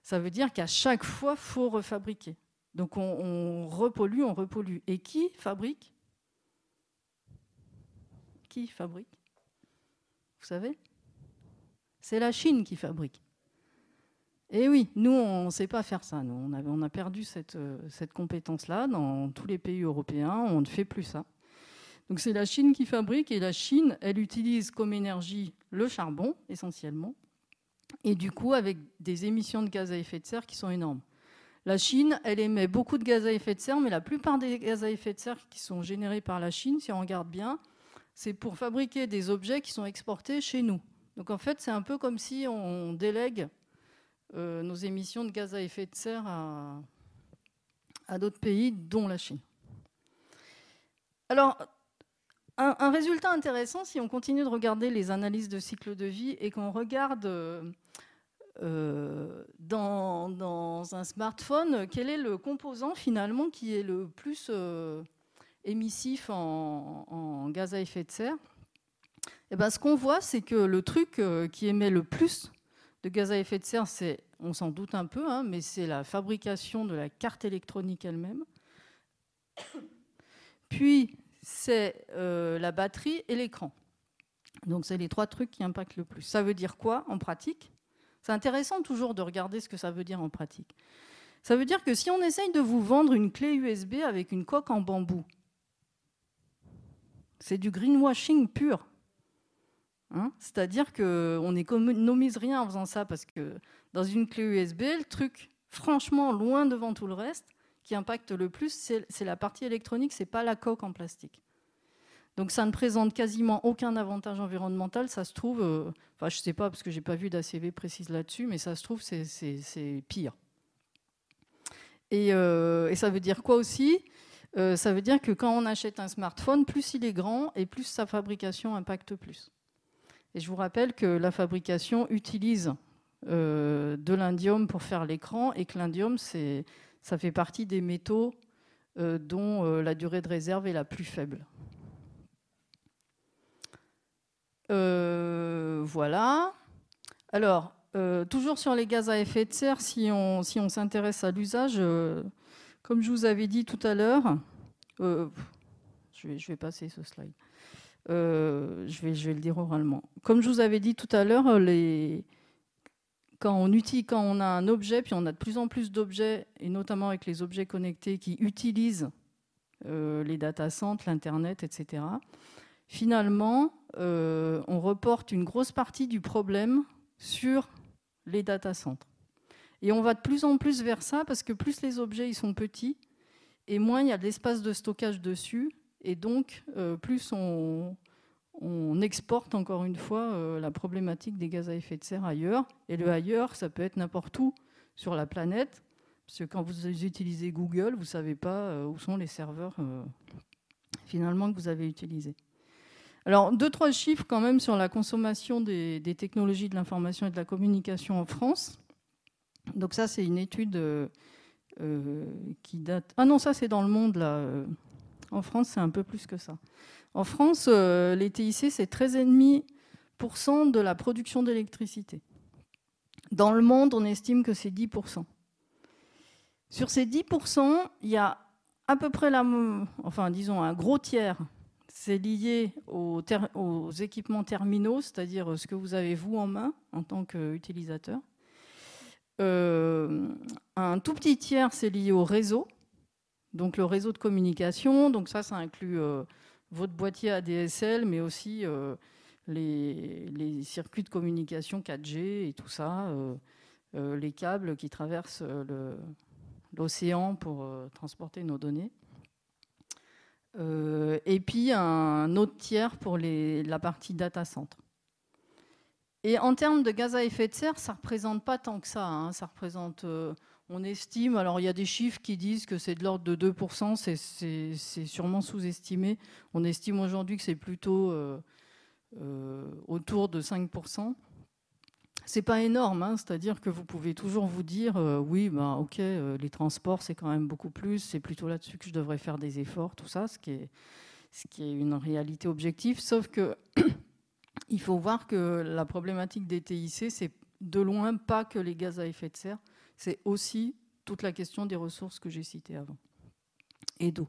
ça veut dire qu'à chaque fois, il faut refabriquer. Donc on, on, repollue, on repollue. Et qui fabrique? Qui fabrique? Vous savez? C'est la Chine qui fabrique. Et oui, nous, on ne sait pas faire ça. Nous. On, a, on a perdu cette, euh, cette compétence-là dans tous les pays européens. On ne fait plus ça. Donc c'est la Chine qui fabrique et la Chine, elle utilise comme énergie le charbon essentiellement. Et du coup, avec des émissions de gaz à effet de serre qui sont énormes. La Chine, elle émet beaucoup de gaz à effet de serre, mais la plupart des gaz à effet de serre qui sont générés par la Chine, si on regarde bien, c'est pour fabriquer des objets qui sont exportés chez nous. Donc en fait, c'est un peu comme si on délègue euh, nos émissions de gaz à effet de serre à, d'autres pays, dont la Chine. Alors, un, résultat intéressant, si on continue de regarder les analyses de cycle de vie et qu'on regarde euh, dans, un smartphone, quel est le composant finalement qui est le plus euh, émissif en, gaz à effet de serre et eh ben, Ce qu'on voit, c'est que le truc qui émet le plus de gaz à effet de serre, c'est, on s'en doute un peu, hein, mais c'est la fabrication de la carte électronique elle-même. Puis, c'est la batterie et l'écran. Donc c'est les trois trucs qui impactent le plus. Ça veut dire quoi en pratique? C'est intéressant toujours de regarder ce que ça veut dire en pratique. Ça veut dire que si on essaye de vous vendre une clé USB avec une coque en bambou, c'est du greenwashing pur. Hein? C'est-à-dire qu'on n'économise rien en faisant ça parce que dans une clé USB, le truc, franchement, loin devant tout le reste, qui impacte le plus, c'est la partie électronique, c'est pas la coque en plastique. Donc ça ne présente quasiment aucun avantage environnemental. Ça se trouve, euh, je ne sais pas parce que je n'ai pas vu d'ACV précise là-dessus, mais ça se trouve c'est pire. Euh, et, ça veut dire quoi aussi? Euh, Ça veut dire que quand on achète un smartphone, plus il est grand et plus sa fabrication impacte plus. Et je vous rappelle que la fabrication utilise de l'indium pour faire l'écran et que l'indium, ça fait partie des métaux dont la durée de réserve est la plus faible. Euh, voilà. Alors, euh, toujours sur les gaz à effet de serre, si on si on s'intéresse à l'usage, euh, comme je vous avais dit tout à l'heure, je vais passer ce slide. Je, vais, je vais le dire oralement. Comme je vous avais dit tout à l'heure, quand on, quand on a un objet, puis on a de plus en plus d'objets, et notamment avec les objets connectés qui utilisent les data centers, l'Internet, etc., finalement, euh, on reporte une grosse partie du problème sur les data centers. Et on va de plus en plus vers ça parce que plus les objets sont petits et moins il y a de l'espace de stockage dessus. Et donc, euh, plus on, exporte encore une fois euh, la problématique des gaz à effet de serre ailleurs. Et le ailleurs, ça peut être n'importe où sur la planète. Parce que quand vous utilisez Google, vous ne savez pas où sont les serveurs finalement que vous avez utilisés. Alors, deux, trois chiffres quand même sur la consommation des, technologies de l'information et de la communication en France. Donc ça, c'est une étude euh, euh, qui date... Ah non, ça, c'est dans le monde, là. Euh, en France, c'est un peu plus que ça. En France, les TIC, c'est 13,5% de la production d'électricité. Dans le monde, on estime que c'est 10%. Sur ces 10%, il y a à peu près la... Enfin, disons, un gros tiers c'est lié aux, équipements terminaux, c'est-à-dire ce que vous avez vous en main en tant qu'utilisateur. Euh, un tout petit tiers, c'est lié au réseau, donc le réseau de communication. Donc ça, ça inclut euh, votre boîtier ADSL, mais aussi euh, les, circuits de communication 4G et tout ça, les câbles qui traversent l'océan pour transporter nos données. Euh, et puis un autre tiers pour la partie data center. Et en termes de gaz à effet de serre, ça ne représente pas tant que ça. Hein. Ça représente, euh, on estime, alors il y a des chiffres qui disent que c'est de l'ordre de 2%, c'est sûrement sous-estimé. On estime aujourd'hui que c'est plutôt euh, autour de 5% c'est pas énorme, hein. c'est-à-dire que vous pouvez toujours vous dire euh, oui, ben ok, euh, les transports c'est quand même beaucoup plus, c'est plutôt là-dessus que je devrais faire des efforts, tout ça, ce qui est, ce qui est une réalité objective. Sauf que [COUGHS] il faut voir que la problématique des TIC, c'est de loin pas que les gaz à effet de serre, c'est aussi toute la question des ressources que j'ai citées avant et d'eau.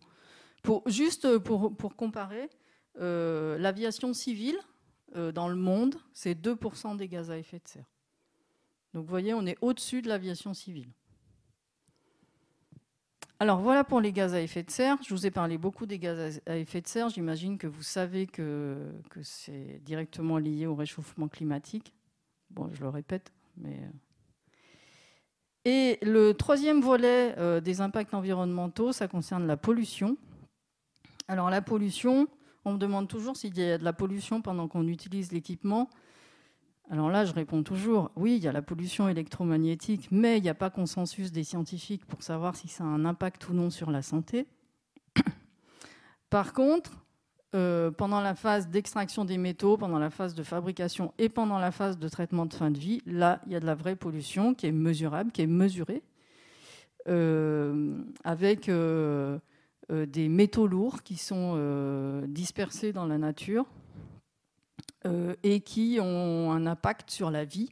Juste pour, comparer, euh, l'aviation civile, euh, dans le monde, c'est 2% des gaz à effet de serre. Donc vous voyez, on est au-dessus de l'aviation civile. Alors voilà pour les gaz à effet de serre. Je vous ai parlé beaucoup des gaz à effet de serre. J'imagine que vous savez que, c'est directement lié au réchauffement climatique. Bon, je le répète, mais... Et le troisième volet euh, des impacts environnementaux, ça concerne la pollution. Alors la pollution, on me demande toujours s'il y a de la pollution pendant qu'on utilise l'équipement. Alors là, je réponds toujours, oui, il y a la pollution électromagnétique, mais il n'y a pas consensus des scientifiques pour savoir si ça a un impact ou non sur la santé. Par contre, euh, pendant la phase d'extraction des métaux, pendant la phase de fabrication et pendant la phase de traitement de fin de vie, là, il y a de la vraie pollution qui est mesurable, qui est mesurée, euh, avec euh, des métaux lourds qui sont dispersés dans la nature et qui ont un impact sur la vie,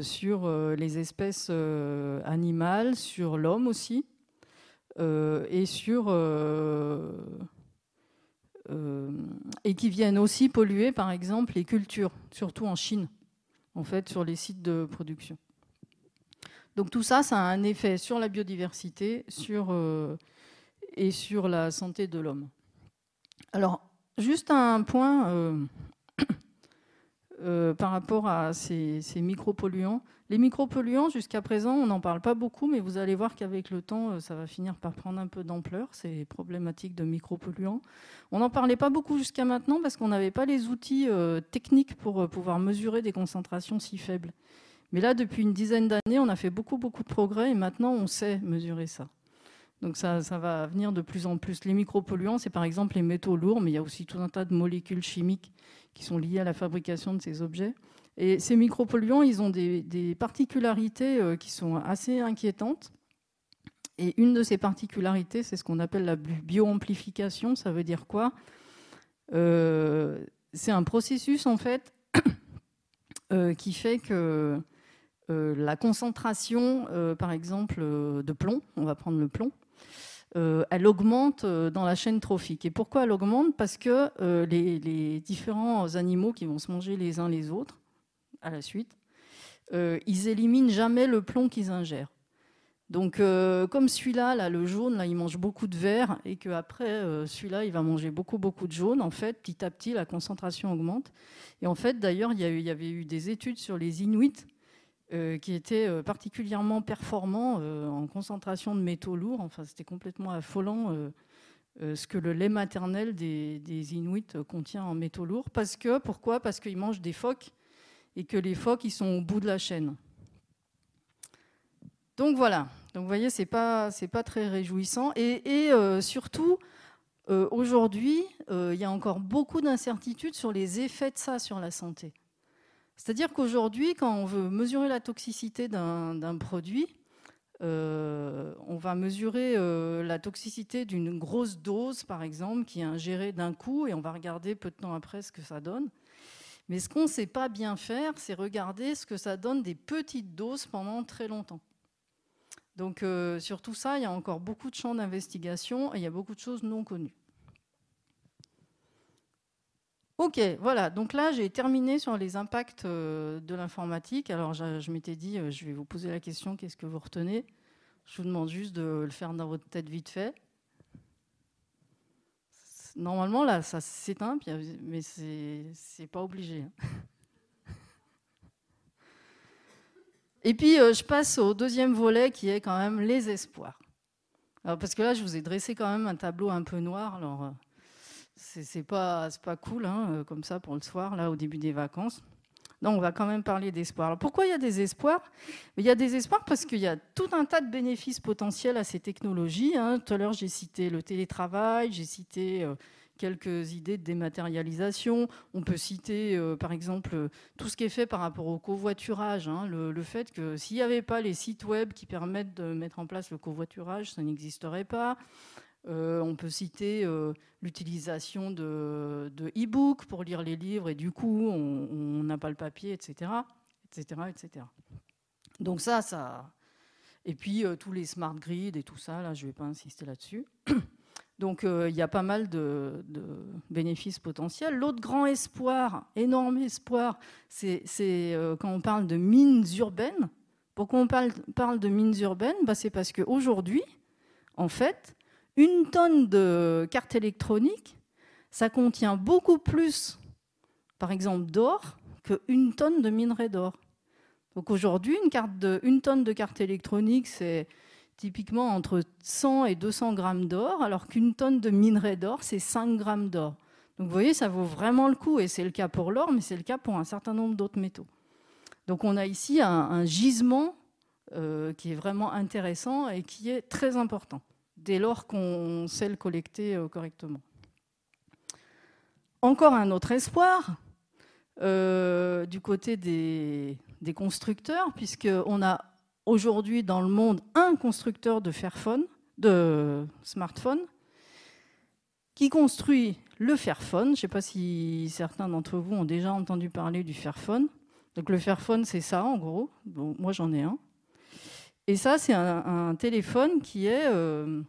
sur les espèces animales, sur l'homme aussi, et sur et qui viennent aussi polluer, par exemple, les cultures, surtout en Chine, en fait, sur les sites de production. Donc tout ça, ça a un effet sur la biodiversité sur, et sur la santé de l'homme. Alors, juste un point euh, [COUGHS] euh, par rapport à ces, micropolluants. Les micropolluants, jusqu'à présent, on n'en parle pas beaucoup, mais vous allez voir qu'avec le temps, euh, ça va finir par prendre un peu d'ampleur, ces problématiques de micropolluants. On n'en parlait pas beaucoup jusqu'à maintenant parce qu'on n'avait pas les outils techniques pour pouvoir mesurer des concentrations si faibles. Mais là, depuis une dizaine d'années, on a fait beaucoup, beaucoup de progrès et maintenant, on sait mesurer ça. Donc ça, va venir de plus en plus. Les micropolluants, c'est par exemple les métaux lourds, mais il y a aussi tout un tas de molécules chimiques qui sont liées à la fabrication de ces objets. Et ces micropolluants, ils ont des, particularités euh, qui sont assez inquiétantes. Et une de ces particularités, c'est ce qu'on appelle la bioamplification. Ça veut dire quoi? Euh, C'est un processus, en fait, [COUGHS] euh, qui fait que la concentration, par exemple, de plomb, on va prendre le plomb, elle augmente dans la chaîne trophique. Et pourquoi elle augmente? Parce que les, différents animaux qui vont se manger les uns les autres à la suite, ils éliminent jamais le plomb qu'ils ingèrent. Donc, comme celui-là, là, le jaune, là, il mange beaucoup de vert, et qu'après, celui-là, il va manger beaucoup, beaucoup de jaune, en fait, petit à petit, la concentration augmente. Et en fait, d'ailleurs, il y, avait eu des études sur les Inuits euh, qui était euh, particulièrement performant euh, en concentration de métaux lourds. Enfin, c'était complètement affolant ce que le lait maternel des, Inuits contient en métaux lourds. Parce que, pourquoi? Parce qu'ils mangent des phoques et que les phoques, ils sont au bout de la chaîne. Donc voilà. Donc vous voyez, c'est pas c'est pas très réjouissant. Et, surtout, aujourd'hui, il y a encore beaucoup d'incertitudes sur les effets de ça sur la santé. C'est-à-dire qu'aujourd'hui, quand on veut mesurer la toxicité d'un produit, euh, on va mesurer euh, la toxicité d'une grosse dose, par exemple, qui est ingérée d'un coup, et on va regarder peu de temps après ce que ça donne. Mais ce qu'on ne sait pas bien faire, c'est regarder ce que ça donne des petites doses pendant très longtemps. Donc euh, sur tout ça, il y a encore beaucoup de champs d'investigation et il y a beaucoup de choses non connues. Ok, voilà. Donc là, j'ai terminé sur les impacts euh, de l'informatique. Alors, je, m'étais dit, euh, je vais vous poser la question, qu'est-ce que vous retenez? Je vous demande juste de le faire dans votre tête vite fait. Normalement, là, ça s'éteint, mais c'est pas obligé. Hein. Et puis, euh, je passe au deuxième volet qui est quand même les espoirs. Alors, parce que là, je vous ai dressé quand même un tableau un peu noir. Alors, c'est pas, pas cool, hein, euh, comme ça, pour le soir, là, au début des vacances. Non, on va quand même parler d'espoir. pourquoi il y a des espoirs? Il y a des espoirs parce qu'il y a tout un tas de bénéfices potentiels à ces technologies. Hein. Tout à l'heure, j'ai cité le télétravail, j'ai cité euh, quelques idées de dématérialisation. On peut citer, euh, par exemple, tout ce qui est fait par rapport au covoiturage. Hein. Le, le, fait que s'il n'y avait pas les sites web qui permettent de mettre en place le covoiturage, ça n'existerait pas. Euh, on peut citer euh, l'utilisation de, e-books pour lire les livres et du coup, on n'a pas le papier, etc., etc., etc. Donc ça, ça... Et puis, euh, tous les smart grids et tout ça, là, je ne vais pas insister là-dessus. [COUGHS] Donc, il y a pas mal de, bénéfices potentiels. L'autre grand espoir, énorme espoir, c'est quand on parle de mines urbaines. Pourquoi on parle, parle de mines urbaines? Bah, C'est parce qu'aujourd'hui, en fait, une tonne de cartes électroniques, ça contient beaucoup plus, par exemple, d'or qu'une tonne de minerai d'or. Donc aujourd'hui, une, tonne de cartes électroniques, c'est typiquement entre 100 et 200 grammes d'or, alors qu'une tonne de minerai d'or, c'est 5 grammes d'or. Donc vous voyez, ça vaut vraiment le coup, et c'est le cas pour l'or, mais c'est le cas pour un certain nombre d'autres métaux. Donc on a ici un, gisement euh, qui est vraiment intéressant et qui est très important dès lors qu'on sait le collecter euh, correctement. Encore un autre espoir euh, du côté des, constructeurs, puisqu'on a aujourd'hui dans le monde un constructeur de Fairphone, de smartphone, qui construit le Fairphone. Je ne sais pas si certains d'entre vous ont déjà entendu parler du Fairphone. Donc le Fairphone, c'est ça en gros. Moi j'en ai un. Et ça, c'est un, téléphone qui est euh,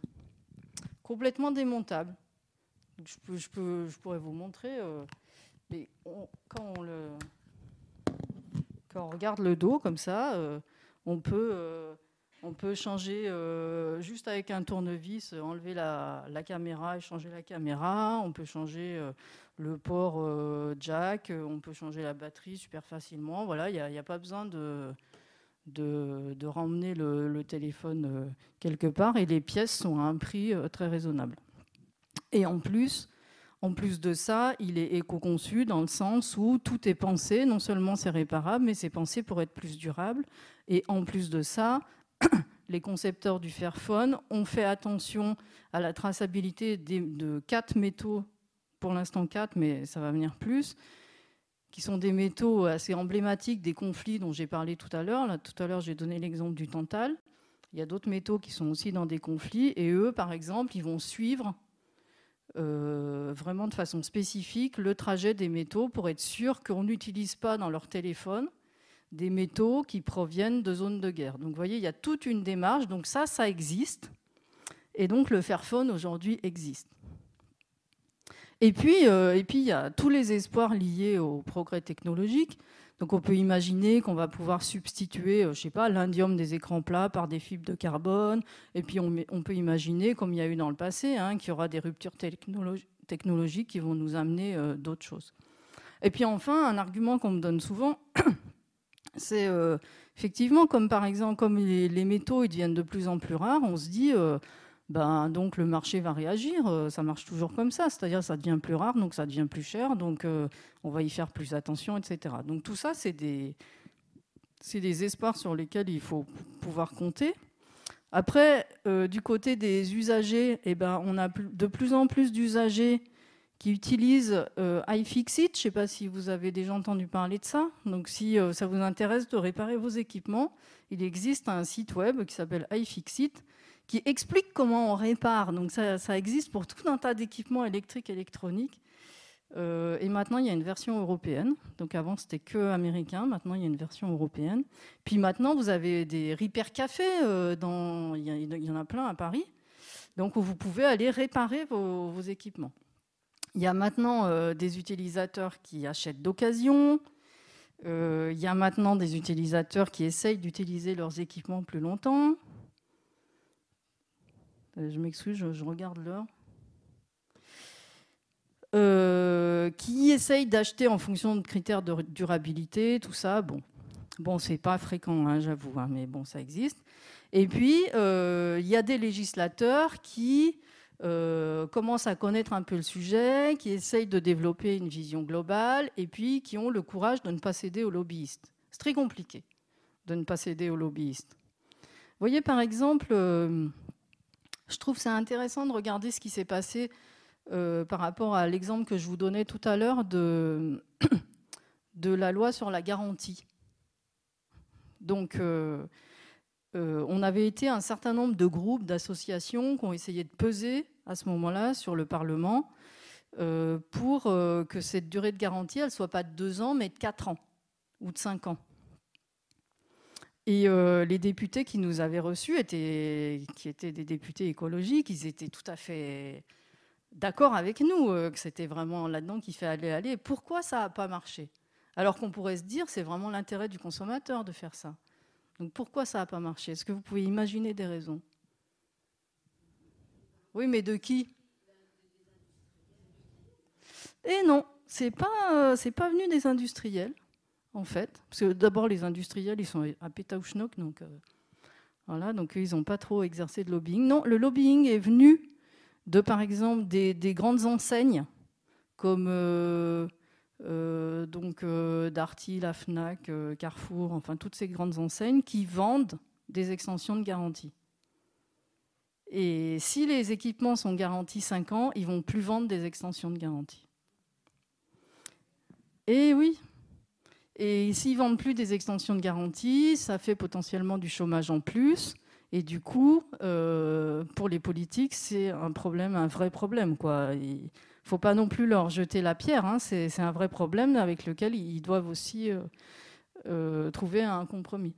complètement démontable. Je, peux, je, pourrais vous montrer. mais quand, on le, quand on regarde le dos comme ça, on peut on peut changer euh, juste avec un tournevis, enlever la, caméra et changer la caméra. On peut changer euh, le port euh, jack. On peut changer la batterie super facilement. Voilà, il n'y a, pas besoin de, de, ramener le, téléphone quelque part. Et les pièces sont à un prix très raisonnable. Et en plus, en plus de ça, il est éco-conçu dans le sens où tout est pensé. Non seulement c'est réparable, mais c'est pensé pour être plus durable. Et en plus de ça, [CLEARS THROAT] les concepteurs du Fairphone ont fait attention à la traçabilité de quatre métaux, pour l'instant quatre, mais ça va venir plus, qui sont des métaux assez emblématiques des conflits dont j'ai parlé tout à l'heure. Tout à l'heure, j'ai donné l'exemple du tantal. Il y a d'autres métaux qui sont aussi dans des conflits, et eux, par exemple, ils vont suivre euh, vraiment de façon spécifique le trajet des métaux pour être sûr qu'on n'utilise pas dans leur téléphone des métaux qui proviennent de zones de guerre. Donc vous voyez, il y a toute une démarche. Donc ça, ça existe. Et donc le Fairphone aujourd'hui existe. Et puis, euh, et puis, il y a tous les espoirs liés au progrès technologique. Donc on peut imaginer qu'on va pouvoir substituer, euh, je sais pas, l'indium des écrans plats par des fibres de carbone. Et puis on, peut imaginer, comme il y a eu dans le passé, hein, qu'il y aura des ruptures technologiques qui vont nous amener euh, d'autres choses. Et puis enfin, un argument qu'on me donne souvent, [COUGHS] c'est euh, effectivement comme par exemple comme les, métaux ils deviennent de plus en plus rares, on se dit ben donc le marché va réagir, euh, ça marche toujours comme ça, c'est-à-dire ça devient plus rare donc ça devient plus cher donc on va y faire plus attention etc. Donc tout ça c'est des c'est des espoirs sur lesquels il faut pouvoir compter. Après, du côté des usagers, eh ben, on a de plus en plus d'usagers qui utilise euh, iFixit. Je ne sais pas si vous avez déjà entendu parler de ça. Donc si euh, ça vous intéresse de réparer vos équipements, il existe un site web qui s'appelle iFixit qui explique comment on répare. Donc ça, existe pour tout un tas d'équipements électriques, électroniques. Euh, et maintenant, il y a une version européenne. Donc avant, c'était que américain. Maintenant, il y a une version européenne. Puis maintenant, vous avez des repair cafés. dans... il, y en a plein à Paris. Donc vous pouvez aller réparer vos équipements. Il y a maintenant euh, des utilisateurs qui achètent d'occasion. Euh, il y a maintenant des utilisateurs qui essayent d'utiliser leurs équipements plus longtemps. Euh, je m'excuse, je, regarde l'heure. qui essayent d'acheter en fonction de critères de durabilité, tout ça. Bon, bon c'est pas fréquent, hein, j'avoue, hein, mais bon, ça existe. Et puis, il y a des législateurs qui euh, commencent à connaître un peu le sujet, qui essayent de développer une vision globale et puis qui ont le courage de ne pas céder aux lobbyistes. C'est très compliqué de ne pas céder aux lobbyistes. Vous voyez, par exemple, euh, je trouve c'est intéressant de regarder ce qui s'est passé euh, par rapport à l'exemple que je vous donnais tout à l'heure de, [COUGHS] la loi sur la garantie. Donc, euh, on avait été un certain nombre de groupes, d'associations qui ont essayé de peser à ce moment-là sur le Parlement euh, pour euh, que cette durée de garantie, elle ne soit pas de deux ans, mais de quatre ans ou de cinq ans. Et les députés qui nous avaient reçus, étaient, qui étaient des députés écologiques, ils étaient tout à fait d'accord avec nous, que c'était vraiment là-dedans qu'il fallait aller. Pourquoi ça n'a pas marché? Alors qu'on pourrait se dire, c'est vraiment l'intérêt du consommateur de faire ça. Donc pourquoi ça n'a pas marché? Est-ce que vous pouvez imaginer des raisons? Oui, mais de qui? Eh non, c'est pas euh, c'est pas venu des industriels en fait, parce que d'abord les industriels ils sont à Pétaouchnok, donc euh, voilà, donc ils n'ont pas trop exercé de lobbying. Non, le lobbying est venu de par exemple des, grandes enseignes comme euh, euh, donc Darty, la Fnac, Carrefour, enfin toutes ces grandes enseignes qui vendent des extensions de garantie. Et si les équipements sont garantis 5 ans, ils vont plus vendre des extensions de garantie. Et oui. Et s'ils vendent plus des extensions de garantie, ça fait potentiellement du chômage en plus. Et du coup, pour les politiques, c'est un problème, un vrai problème. Quoi faut pas non plus leur jeter la pierre. Hein. C'est un vrai problème avec lequel ils doivent aussi euh, euh, trouver un compromis.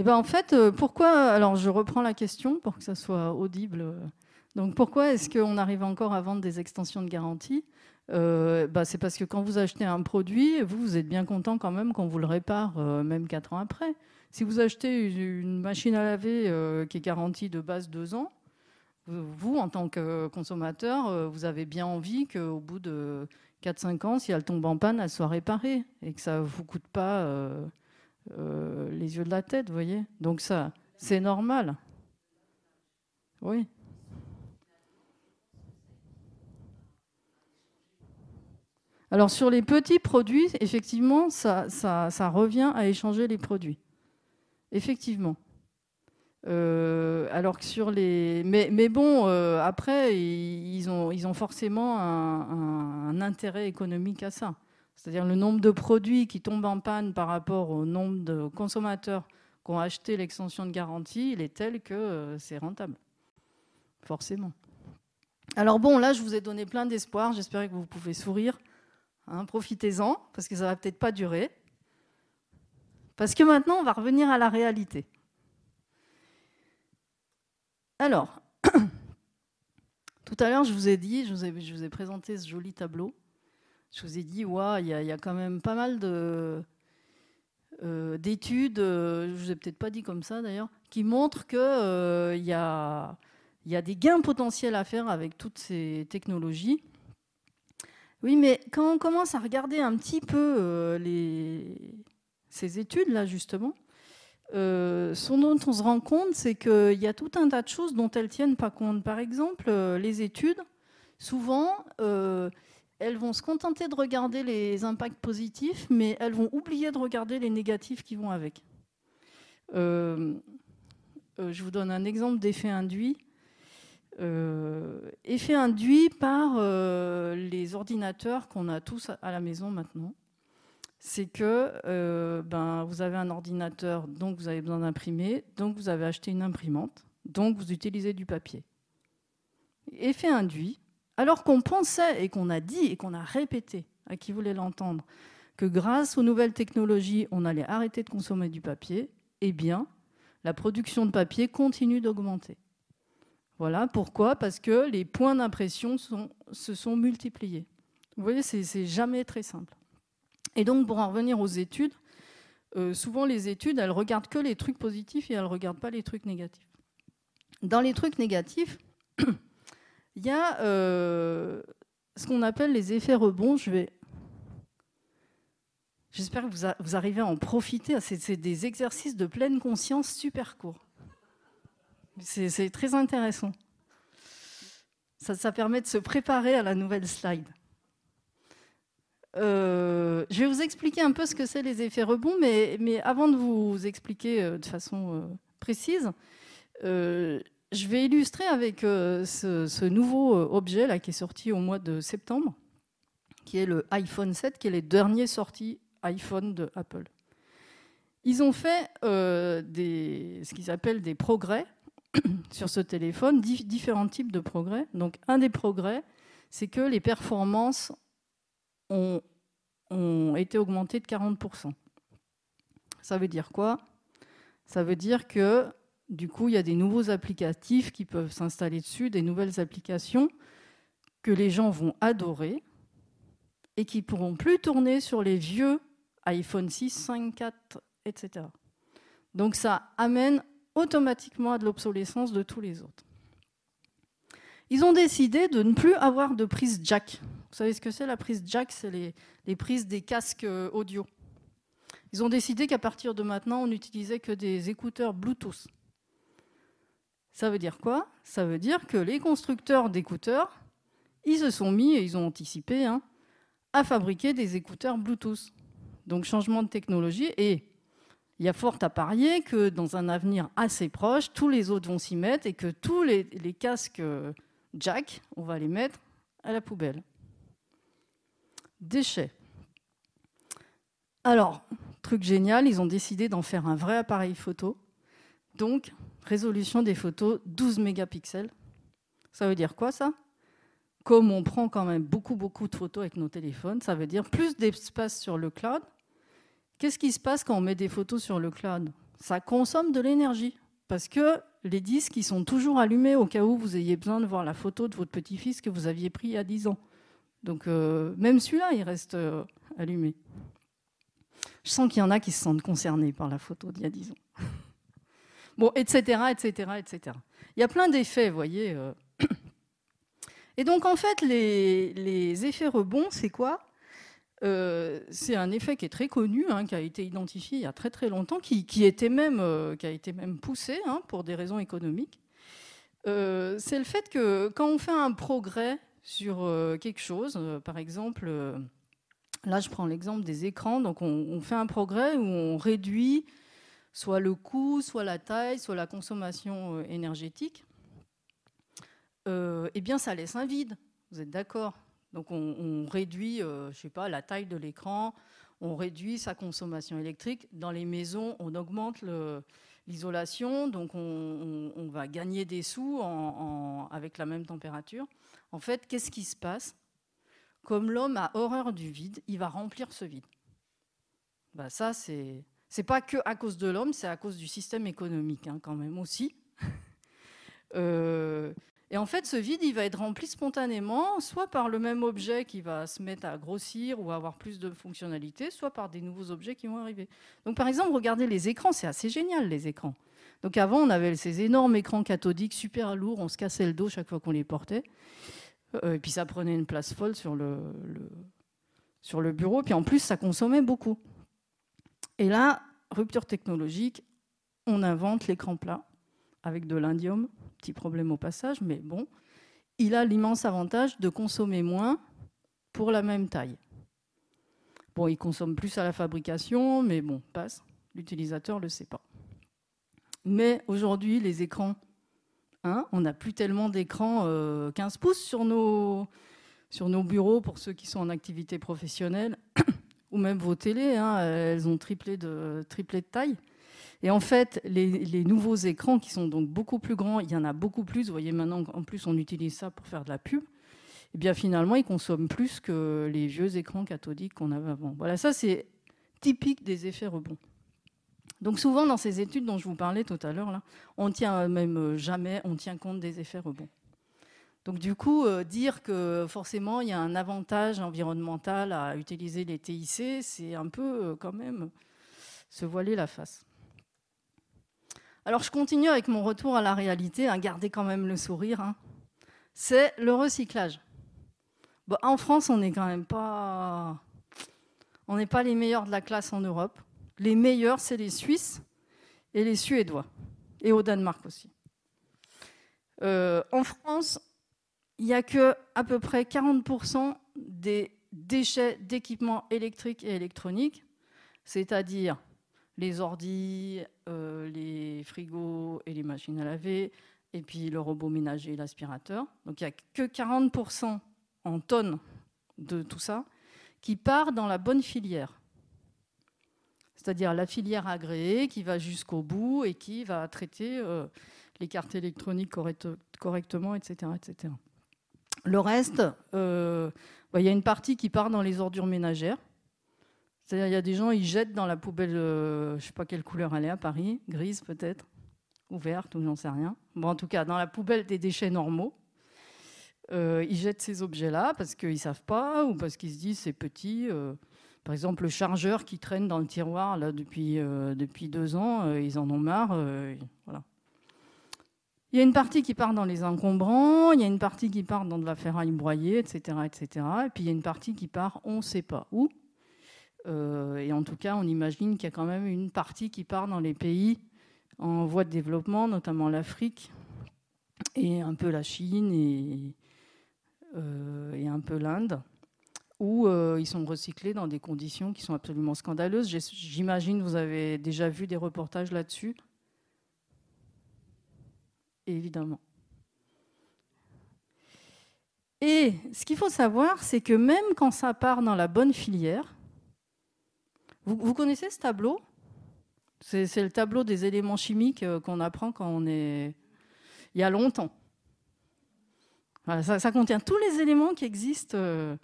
Eh ben, en fait, euh, pourquoi Alors, je reprends la question pour que ça soit audible. Donc, pourquoi est-ce qu'on arrive encore à vendre des extensions de garantie? Euh, bah, C'est parce que quand vous achetez un produit, vous, vous êtes bien content quand même qu'on vous le répare, euh, même 4 ans après. Si vous achetez une machine à laver qui est garantie de base 2 ans, vous, en tant que consommateur, vous avez bien envie qu'au bout de 4-5 ans, si elle tombe en panne, elle soit réparée et que ça ne vous coûte pas euh, les yeux de la tête, vous voyez. Donc ça, c'est normal. Oui. Alors sur les petits produits, effectivement, ça, revient à échanger les produits. Effectivement. Euh, alors que sur les, mais, bon, euh, après, ils ont, ils ont forcément un intérêt économique à ça. C'est-à-dire le nombre de produits qui tombent en panne par rapport au nombre de consommateurs qui ont acheté l'extension de garantie, il est tel que euh, c'est rentable. Forcément. Alors bon, là, je vous ai donné plein d'espoir. J'espère que vous pouvez sourire. Hein, profitez-en, parce que ça va peut-être pas durer. Parce que maintenant, on va revenir à la réalité. Alors, [COUGHS] tout à l'heure, je vous ai dit, je vous ai présenté ce joli tableau je vous ai dit, il y, a quand même pas mal euh, d'études, euh, je ne vous ai peut-être pas dit comme ça d'ailleurs, qui montrent qu'il euh, y, a, des gains potentiels à faire avec toutes ces technologies. Oui, mais quand on commence à regarder un petit peu les, ces études-là, justement, ce dont on se rend compte, c'est qu'il y a tout un tas de choses dont elles tiennent pas compte. Par exemple, les études, souvent, elles vont se contenter de regarder les impacts positifs, mais elles vont oublier de regarder les négatifs qui vont avec. Euh, euh, je vous donne un exemple d'effet induit. Euh, effet induit par les ordinateurs qu'on a tous à la maison maintenant. C'est que ben, vous avez un ordinateur, donc vous avez besoin d'imprimer, donc vous avez acheté une imprimante, donc vous utilisez du papier. Effet induit, alors qu'on pensait et qu'on a dit et qu'on a répété à qui voulait l'entendre que grâce aux nouvelles technologies, on allait arrêter de consommer du papier, eh bien, la production de papier continue d'augmenter. Voilà pourquoi Parce que les points d'impression se sont multipliés. Vous voyez, c'est jamais très simple. Et donc, pour en revenir aux études, euh, souvent les études, elles regardent que les trucs positifs et elles ne regardent pas les trucs négatifs. Dans les trucs négatifs, [CLEARS THROAT] il y a euh, ce qu'on appelle les effets rebonds. J'espère que vous, arrivez à en profiter. C'est des exercices de pleine conscience super courts. C'est très intéressant. Ça, permet de se préparer à la nouvelle slide. Euh, je vais vous expliquer un peu ce que c'est les effets rebonds, mais, mais, avant de vous expliquer euh, de façon précise, je vais illustrer avec euh, ce, nouveau euh, objet là, qui est sorti au mois de septembre, qui est le iPhone 7, qui est les derniers sorties iPhone de Apple. Ils ont fait euh, ce qu'ils appellent des progrès [COUGHS] sur ce téléphone, différents types de progrès. Donc un des progrès, c'est que les performances ont été augmentées de 40%. Ça veut dire quoi? Ça veut dire que du coup, il y a des nouveaux applicatifs qui peuvent s'installer dessus, des nouvelles applications que les gens vont adorer et qui pourront plus tourner sur les vieux iPhone 6, 5, 4, etc. Donc ça amène automatiquement à de l'obsolescence de tous les autres. Ils ont décidé de ne plus avoir de prise jack. Vous savez ce que c'est la prise jack? C'est les, les, prises des casques euh, audio. Ils ont décidé qu'à partir de maintenant, on n'utilisait que des écouteurs Bluetooth. Ça veut dire quoi? Ça veut dire que les constructeurs d'écouteurs, ils se sont mis, et ils ont anticipé, hein, à fabriquer des écouteurs Bluetooth. Donc changement de technologie, et il y a fort à parier que dans un avenir assez proche, tous les autres vont s'y mettre et que tous les, les casques euh, jack, on va les mettre à la poubelle. Déchets. Alors, truc génial, ils ont décidé d'en faire un vrai appareil photo. Donc, résolution des photos 12 mégapixels. Ça veut dire quoi ça? Comme on prend quand même beaucoup beaucoup de photos avec nos téléphones, ça veut dire plus d'espace sur le cloud. Qu'est-ce qui se passe quand on met des photos sur le cloud? Ça consomme de l'énergie. Parce que les disques, ils sont toujours allumés au cas où vous ayez besoin de voir la photo de votre petit-fils que vous aviez pris il y a 10 ans. Donc euh, même celui-là, il reste euh, allumé. Je sens qu'il y en a qui se sentent concernés par la photo d'il y a 10 ans. [LAUGHS] bon, etc., etc., etc. Il y a plein d'effets, voyez. Euh. [COUGHS] Et donc, en fait, les, effets rebonds, c'est quoi? C'est un effet qui est très connu, hein, qui a été identifié il y a très très longtemps, qui, était même, qui a été même poussé hein, pour des raisons économiques. c'est le fait que quand on fait un progrès sur euh, quelque chose. Euh, par exemple, euh, là, je prends l'exemple des écrans. Donc, on, fait un progrès où on réduit soit le coût, soit la taille, soit la consommation énergétique. eh bien, ça laisse un vide. Vous êtes d'accord? Donc, on, réduit, je sais pas, la taille de l'écran, on réduit sa consommation électrique. Dans les maisons, on augmente l'isolation, donc on, va gagner des sous avec la même température. En fait, qu'est-ce qui se passe? Comme l'homme a horreur du vide, il va remplir ce vide. Bah, ça, c'est c'est pas que à cause de l'homme, c'est à cause du système économique hein, quand même aussi. [LAUGHS] Euh, et en fait, ce vide, il va être rempli spontanément, soit par le même objet qui va se mettre à grossir ou à avoir plus de fonctionnalités, soit par des nouveaux objets qui vont arriver. Donc, par exemple, regardez les écrans, c'est assez génial les écrans. Donc, avant, on avait ces énormes écrans cathodiques super lourds, on se cassait le dos chaque fois qu'on les portait. Euh, et puis ça prenait une place folle sur le, sur le bureau. Puis en plus, ça consommait beaucoup. Et là, rupture technologique, on invente l'écran plat avec de l'indium. Petit problème au passage, mais bon. Il a l'immense avantage de consommer moins pour la même taille. Bon, il consomme plus à la fabrication, mais bon, passe. L'utilisateur ne le sait pas. Mais aujourd'hui, les écrans Hein, on n'a plus tellement d'écrans 15 euh, pouces sur nos, sur nos bureaux pour ceux qui sont en activité professionnelle, ou même vos télés, hein, elles ont triplé de, taille. Et en fait, les, nouveaux écrans qui sont donc beaucoup plus grands, il y en a beaucoup plus. Vous voyez maintenant, en plus, on utilise ça pour faire de la pub. Et eh bien finalement, ils consomment plus que les vieux écrans cathodiques qu'on avait avant. Voilà, ça c'est typique des effets rebonds. Donc souvent dans ces études dont je vous parlais tout à l'heure, là, on tient même euh, jamais, on tient compte des effets rebonds. Donc du coup, euh, dire que forcément il y a un avantage environnemental à utiliser les TIC, c'est un peu euh, quand même se voiler la face. Alors je continue avec mon retour à la réalité, hein, garder quand même le sourire. Hein. C'est le recyclage. en France, on n'est quand même pas, on n'est pas les meilleurs de la classe en Europe. Les meilleurs, c'est les Suisses et les Suédois, et au Danemark aussi. Euh, en France, il n'y a que à peu près 40% des déchets d'équipements électriques et électroniques, c'est-à-dire les ordis, euh, les frigos et les machines à laver, et puis le robot ménager et l'aspirateur. Donc il n'y a que 40% en tonnes de tout ça qui part dans la bonne filière c'est-à-dire la filière agréée qui va jusqu'au bout et qui va traiter euh, les cartes électroniques correctement, etc., etc. Le reste, euh, bah, il y a une partie qui part dans les ordures ménagères. C'est-à-dire il y a des gens, ils jettent dans la poubelle, euh, je ne sais pas quelle couleur elle est à Paris, grise peut-être, ou verte, ou j'en sais rien. Bon, en tout cas, dans la poubelle des déchets normaux. ils jettent ces objets-là parce qu'ils ne savent pas ou parce qu'ils se disent c'est petit. Par exemple, le chargeur qui traîne dans le tiroir là, depuis, euh, depuis deux ans, euh, ils en ont marre. Euh, voilà. Il y a une partie qui part dans les encombrants, il y a une partie qui part dans de la ferraille broyée, etc., etc. Et puis il y a une partie qui part, on ne sait pas où. et en tout cas, on imagine qu'il y a quand même une partie qui part dans les pays en voie de développement, notamment l'Afrique et un peu la Chine et, et un peu l'Inde où euh, ils sont recyclés dans des conditions qui sont absolument scandaleuses. J'imagine vous avez déjà vu des reportages là-dessus. Évidemment. Et ce qu'il faut savoir, c'est que même quand ça part dans la bonne filière, vous, connaissez ce tableau? C'est le tableau des éléments chimiques euh, qu'on apprend quand on est... Il y a longtemps. ça, contient tous les éléments qui existent euh,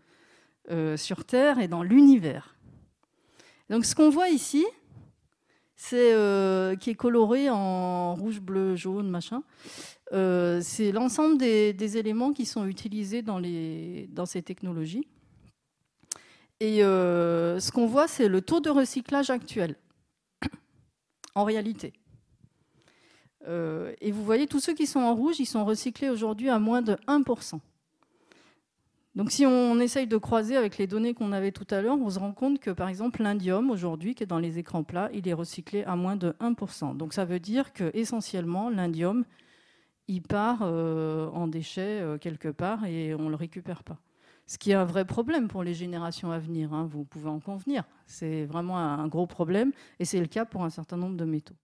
euh, sur Terre et dans l'univers. Donc ce qu'on voit ici, c'est qui est coloré en rouge, bleu, jaune, machin. c'est l'ensemble des, éléments qui sont utilisés dans, les, dans ces technologies. Et ce qu'on voit, c'est le taux de recyclage actuel, en réalité. et vous voyez, tous ceux qui sont en rouge, ils sont recyclés aujourd'hui à moins de 1%. Donc si on essaye de croiser avec les données qu'on avait tout à l'heure, on se rend compte que par exemple l'indium aujourd'hui qui est dans les écrans plats, il est recyclé à moins de 1%. Donc ça veut dire que essentiellement l'indium, il part euh, en déchets euh, quelque part et on ne le récupère pas. Ce qui est un vrai problème pour les générations à venir, hein, vous pouvez en convenir. C'est vraiment un gros problème et c'est le cas pour un certain nombre de métaux.